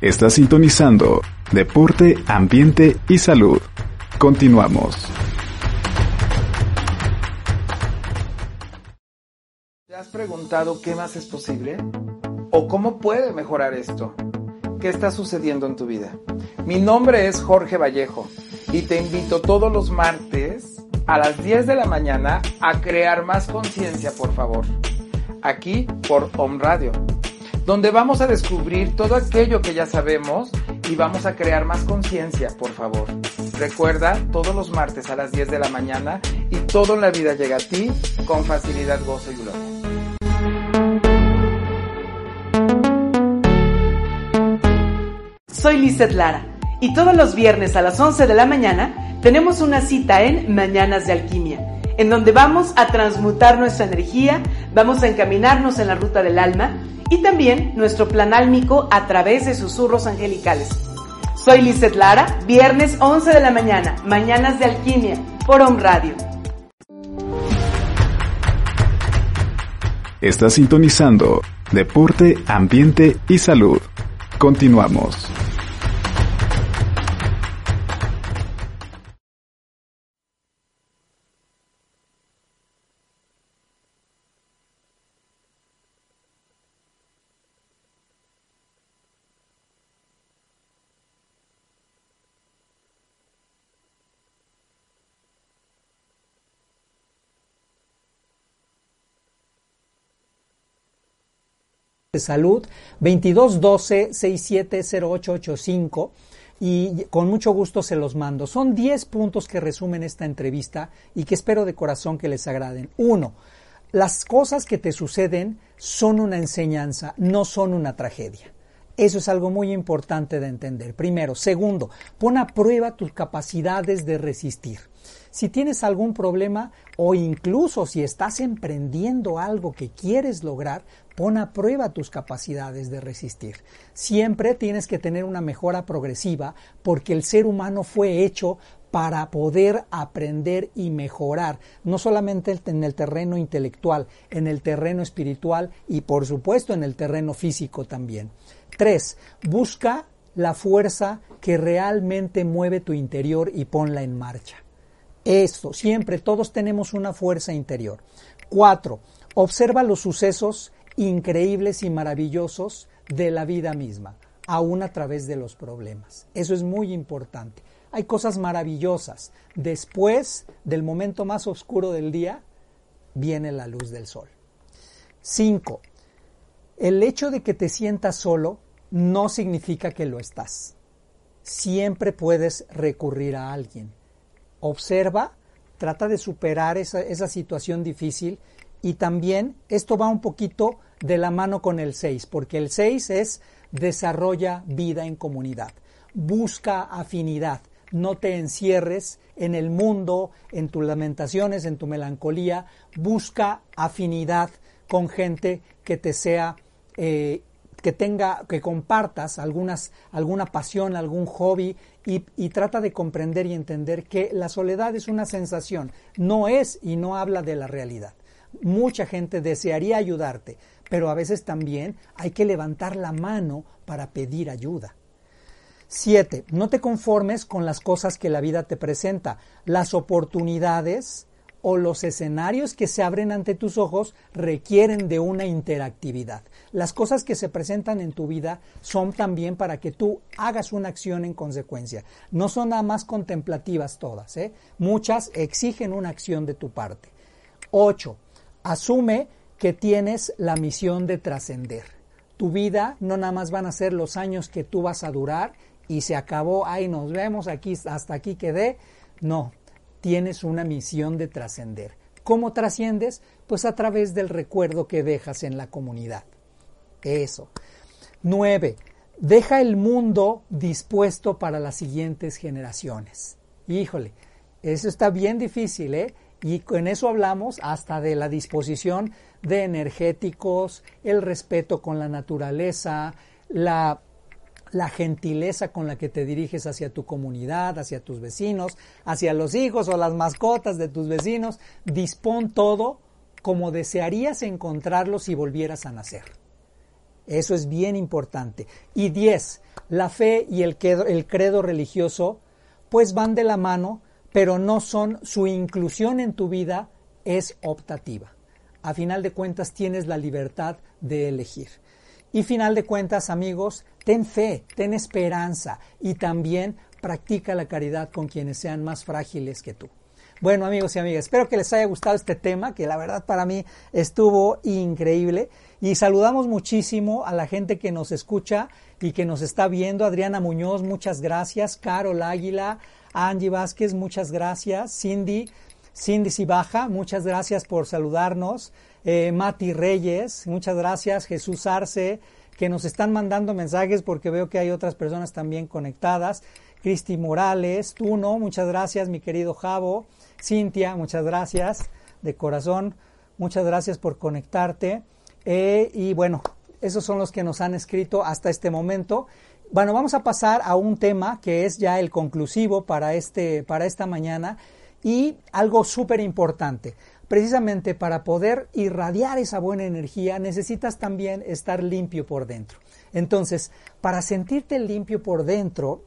Está sintonizando Deporte, Ambiente y Salud. Continuamos. ¿Te has preguntado qué más es posible? ¿O cómo puede mejorar esto? ¿Qué está sucediendo en tu vida? Mi nombre es Jorge Vallejo y te invito todos los martes a las 10 de la mañana a crear más conciencia, por favor. Aquí por Home Radio, donde vamos a descubrir todo aquello que ya sabemos y vamos a crear más conciencia, por favor. Recuerda, todos los martes a las 10 de la mañana y todo en la vida llega a ti con facilidad, gozo y gloria. Soy Lizeth Lara y todos los viernes a las 11 de la mañana tenemos una cita en Mañanas de Alquimia, en donde vamos a transmutar nuestra energía, vamos a encaminarnos en la ruta del alma y también nuestro plan álmico a través de susurros angelicales. Soy Lizeth Lara, viernes 11 de la mañana, Mañanas de Alquimia, por Home Radio. Está sintonizando Deporte, Ambiente y Salud. Continuamos. De salud 2212 670885 y con mucho gusto se los mando. Son 10 puntos que resumen esta entrevista y que espero de corazón que les agraden. Uno, las cosas que te suceden son una enseñanza, no son una tragedia. Eso es algo muy importante de entender. Primero. Segundo, pon a prueba tus capacidades de resistir. Si tienes algún problema o incluso si estás emprendiendo algo que quieres lograr, pon a prueba tus capacidades de resistir. Siempre tienes que tener una mejora progresiva porque el ser humano fue hecho para poder aprender y mejorar, no solamente en el terreno intelectual, en el terreno espiritual y por supuesto en el terreno físico también. Tres, busca la fuerza que realmente mueve tu interior y ponla en marcha. Esto, siempre, todos tenemos una fuerza interior. Cuatro, observa los sucesos increíbles y maravillosos de la vida misma, aún a través de los problemas. Eso es muy importante. Hay cosas maravillosas. Después del momento más oscuro del día, viene la luz del sol. Cinco, el hecho de que te sientas solo no significa que lo estás. Siempre puedes recurrir a alguien. Observa, trata de superar esa, esa situación difícil y también esto va un poquito de la mano con el 6, porque el 6 es desarrolla vida en comunidad, busca afinidad, no te encierres en el mundo, en tus lamentaciones, en tu melancolía, busca afinidad con gente que te sea, eh, que tenga, que compartas algunas, alguna pasión, algún hobby y, y trata de comprender y entender que la soledad es una sensación, no es y no habla de la realidad. Mucha gente desearía ayudarte, pero a veces también hay que levantar la mano para pedir ayuda. Siete, no te conformes con las cosas que la vida te presenta. Las oportunidades o los escenarios que se abren ante tus ojos requieren de una interactividad. Las cosas que se presentan en tu vida son también para que tú hagas una acción en consecuencia. No son nada más contemplativas todas. ¿eh? Muchas exigen una acción de tu parte. Ocho, asume que tienes la misión de trascender. Tu vida no nada más van a ser los años que tú vas a durar y se acabó, ahí nos vemos, aquí hasta aquí quedé. No, tienes una misión de trascender. ¿Cómo trasciendes? Pues a través del recuerdo que dejas en la comunidad. Eso. Nueve, deja el mundo dispuesto para las siguientes generaciones. Híjole, eso está bien difícil, ¿eh? Y con eso hablamos hasta de la disposición de energéticos, el respeto con la naturaleza, la la gentileza con la que te diriges hacia tu comunidad, hacia tus vecinos, hacia los hijos o las mascotas de tus vecinos. Dispón todo como desearías encontrarlo si volvieras a nacer. Eso es bien importante. Y diez, la fe y el credo religioso pues van de la mano, pero no son su inclusión en tu vida es optativa. A final de cuentas tienes la libertad de elegir. Y final de cuentas, amigos, ten fe, ten esperanza y también practica la caridad con quienes sean más frágiles que tú. Bueno, amigos y amigas, espero que les haya gustado este tema, que la verdad para mí estuvo increíble. Y saludamos muchísimo a la gente que nos escucha y que nos está viendo. Adriana Muñoz, muchas gracias. Carol Águila, Angie Vázquez, muchas gracias. Cindy, Cindy Sibaja, muchas gracias por saludarnos eh, Mati Reyes, muchas gracias, Jesús Arce, que nos están mandando mensajes porque veo que hay otras personas también conectadas. Cristi Morales, tú no, muchas gracias, mi querido Javo. Cintia, muchas gracias de corazón, muchas gracias por conectarte. Eh, y bueno, esos son los que nos han escrito hasta este momento. Bueno, vamos a pasar a un tema que es ya el conclusivo para, este, para esta mañana y algo súper importante precisamente para poder irradiar esa buena energía necesitas también estar limpio por dentro. Entonces, para sentirte limpio por dentro,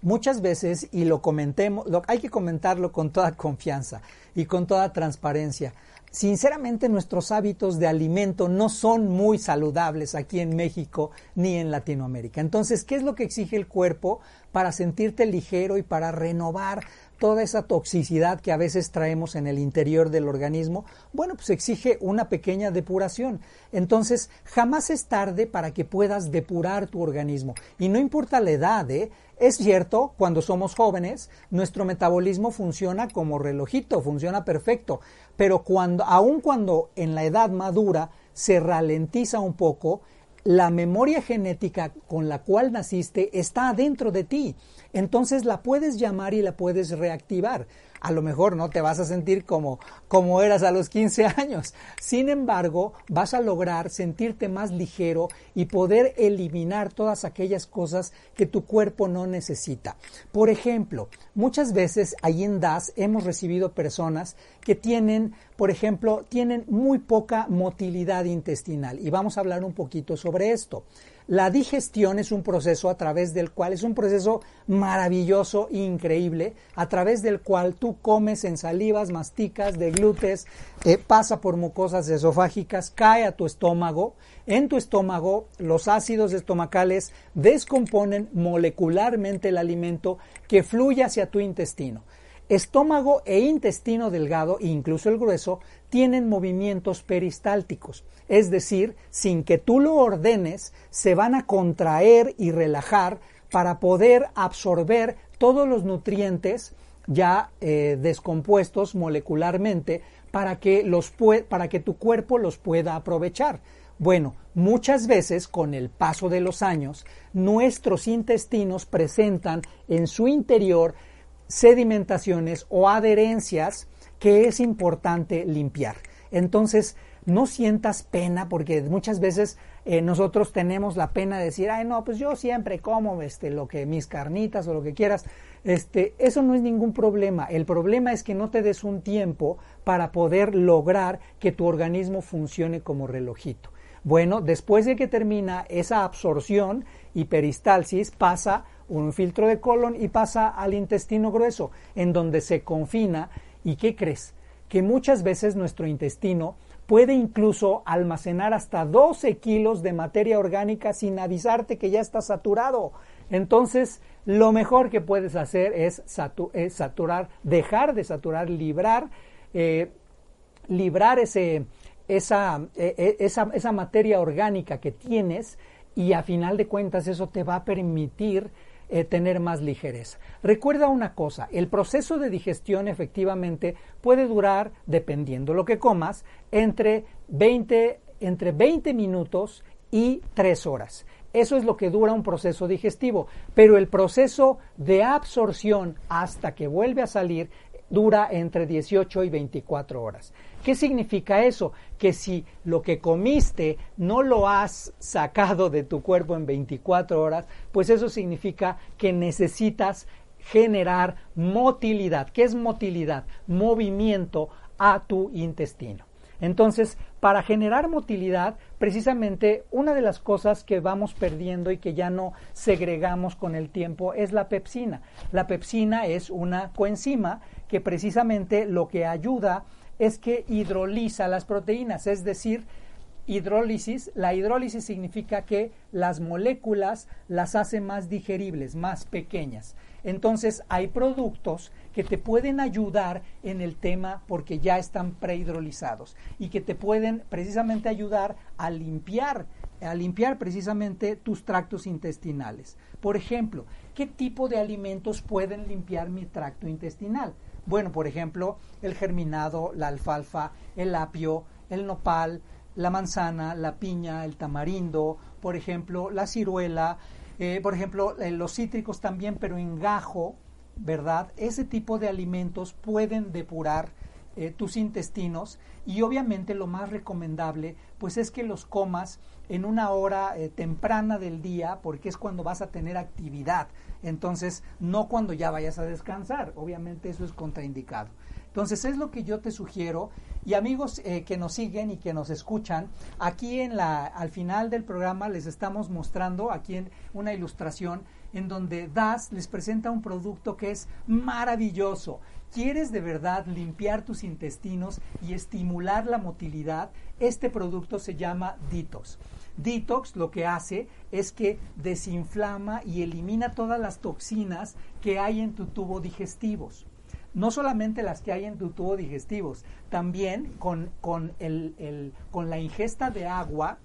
muchas veces, y lo comentemos, lo, hay que comentarlo con toda confianza y con toda transparencia, sinceramente nuestros hábitos de alimento no son muy saludables aquí en México ni en Latinoamérica. Entonces, ¿qué es lo que exige el cuerpo para sentirte ligero y para renovar toda esa toxicidad que a veces traemos en el interior del organismo, bueno, pues exige una pequeña depuración. Entonces, jamás es tarde para que puedas depurar tu organismo. Y no importa la edad, ¿eh? Es cierto, cuando somos jóvenes, nuestro metabolismo funciona como relojito, funciona perfecto, pero cuando, aun cuando en la edad madura se ralentiza un poco, la memoria genética con la cual naciste está dentro de ti. Entonces la puedes llamar y la puedes reactivar. A lo mejor no te vas a sentir como, como eras a los 15 años. Sin embargo, vas a lograr sentirte más ligero y poder eliminar todas aquellas cosas que tu cuerpo no necesita. Por ejemplo, muchas veces ahí en DAS hemos recibido personas que tienen, por ejemplo, tienen muy poca motilidad intestinal y vamos a hablar un poquito sobre esto. La digestión es un proceso a través del cual, es un proceso maravilloso increíble, a través del cual tú comes en salivas, masticas, deglutes, eh, pasa por mucosas esofágicas, cae a tu estómago. En tu estómago, los ácidos estomacales descomponen molecularmente el alimento que fluye hacia tu intestino. Estómago e intestino delgado, incluso el grueso, tienen movimientos peristálticos, es decir, sin que tú lo ordenes, se van a contraer y relajar para poder absorber todos los nutrientes ya eh, descompuestos molecularmente para que, los para que tu cuerpo los pueda aprovechar. Bueno, muchas veces con el paso de los años, nuestros intestinos presentan en su interior sedimentaciones o adherencias que es importante limpiar. Entonces, no sientas pena porque muchas veces eh, nosotros tenemos la pena de decir, ay no, pues yo siempre como este, lo que mis carnitas o lo que quieras. Este, eso no es ningún problema. El problema es que no te des un tiempo para poder lograr que tu organismo funcione como relojito. Bueno, después de que termina esa absorción y peristalsis, pasa un filtro de colon y pasa al intestino grueso, en donde se confina. ¿Y qué crees? Que muchas veces nuestro intestino puede incluso almacenar hasta 12 kilos de materia orgánica sin avisarte que ya está saturado. Entonces, lo mejor que puedes hacer es, saturar, dejar de saturar, librar, eh, librar ese, esa, e, e, esa, esa materia orgánica que tienes y a final de cuentas eso te va a permitir eh, tener más ligereza. Recuerda una cosa, el proceso de digestión efectivamente puede durar, dependiendo lo que comas, entre 20, entre 20 minutos y 3 horas. Eso es lo que dura un proceso digestivo, pero el proceso de absorción hasta que vuelve a salir dura entre 18 y 24 horas. ¿Qué significa eso? Que si lo que comiste no lo has sacado de tu cuerpo en 24 horas, pues eso significa que necesitas generar motilidad. ¿Qué es motilidad? Movimiento a tu intestino. Entonces, para generar motilidad, precisamente una de las cosas que vamos perdiendo y que ya no segregamos con el tiempo es la pepsina. La pepsina es una coenzima que precisamente lo que ayuda es que hidroliza las proteínas, es decir, hidrólisis. La hidrólisis significa que las moléculas las hace más digeribles, más pequeñas. Entonces hay productos que te pueden ayudar en el tema porque ya están prehidrolizados y que te pueden precisamente ayudar a limpiar, a limpiar precisamente tus tractos intestinales. Por ejemplo, ¿qué tipo de alimentos pueden limpiar mi tracto intestinal? Bueno, por ejemplo, el germinado, la alfalfa, el apio, el nopal, la manzana, la piña, el tamarindo, por ejemplo, la ciruela, eh, por ejemplo, eh, los cítricos también, pero en gajo, ¿verdad? Ese tipo de alimentos pueden depurar eh, tus intestinos y obviamente lo más recomendable pues es que los comas en una hora temprana del día porque es cuando vas a tener actividad entonces, no cuando ya vayas a descansar, obviamente eso es contraindicado. Entonces, es lo que yo te sugiero. Y amigos eh, que nos siguen y que nos escuchan, aquí en la, al final del programa les estamos mostrando aquí en una ilustración en donde DAS les presenta un producto que es maravilloso. ¿Quieres de verdad limpiar tus intestinos y estimular la motilidad? Este producto se llama Ditos. Detox lo que hace es que desinflama y elimina todas las toxinas que hay en tu tubo digestivos. No solamente las que hay en tu tubo digestivos, también con, con, el, con la ingesta de agua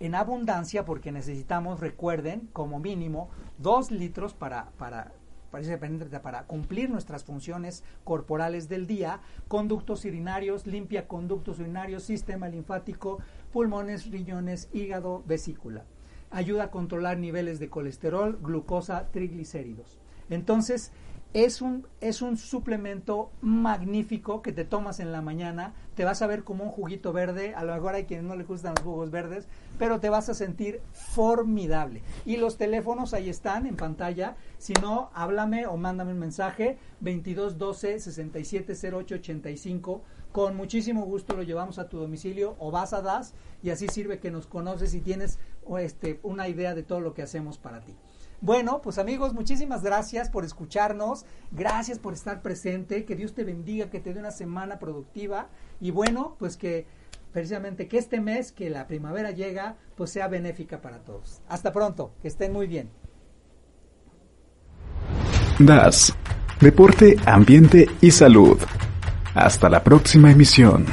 en abundancia, porque necesitamos, recuerden, como mínimo, dos litros para, para, para cumplir nuestras funciones corporales del día, conductos urinarios, limpia conductos urinarios, sistema linfático, pulmones, riñones, hígado, vesícula. Ayuda a controlar niveles de colesterol, glucosa, triglicéridos. Entonces, es un, es un suplemento magnífico que te tomas en la mañana, te vas a ver como un juguito verde, a lo mejor hay quienes no le gustan los jugos verdes, pero te vas a sentir formidable. Y los teléfonos ahí están en pantalla, si no, háblame o mándame un mensaje, 2212 670885 con muchísimo gusto lo llevamos a tu domicilio o vas a DAS y así sirve que nos conoces y tienes este, una idea de todo lo que hacemos para ti. Bueno, pues amigos, muchísimas gracias por escucharnos, gracias por estar presente, que Dios te bendiga, que te dé una semana productiva y bueno, pues que precisamente que este mes, que la primavera llega, pues sea benéfica para todos. Hasta pronto, que estén muy bien. DAS, Deporte, Ambiente y Salud. Hasta la próxima emisión.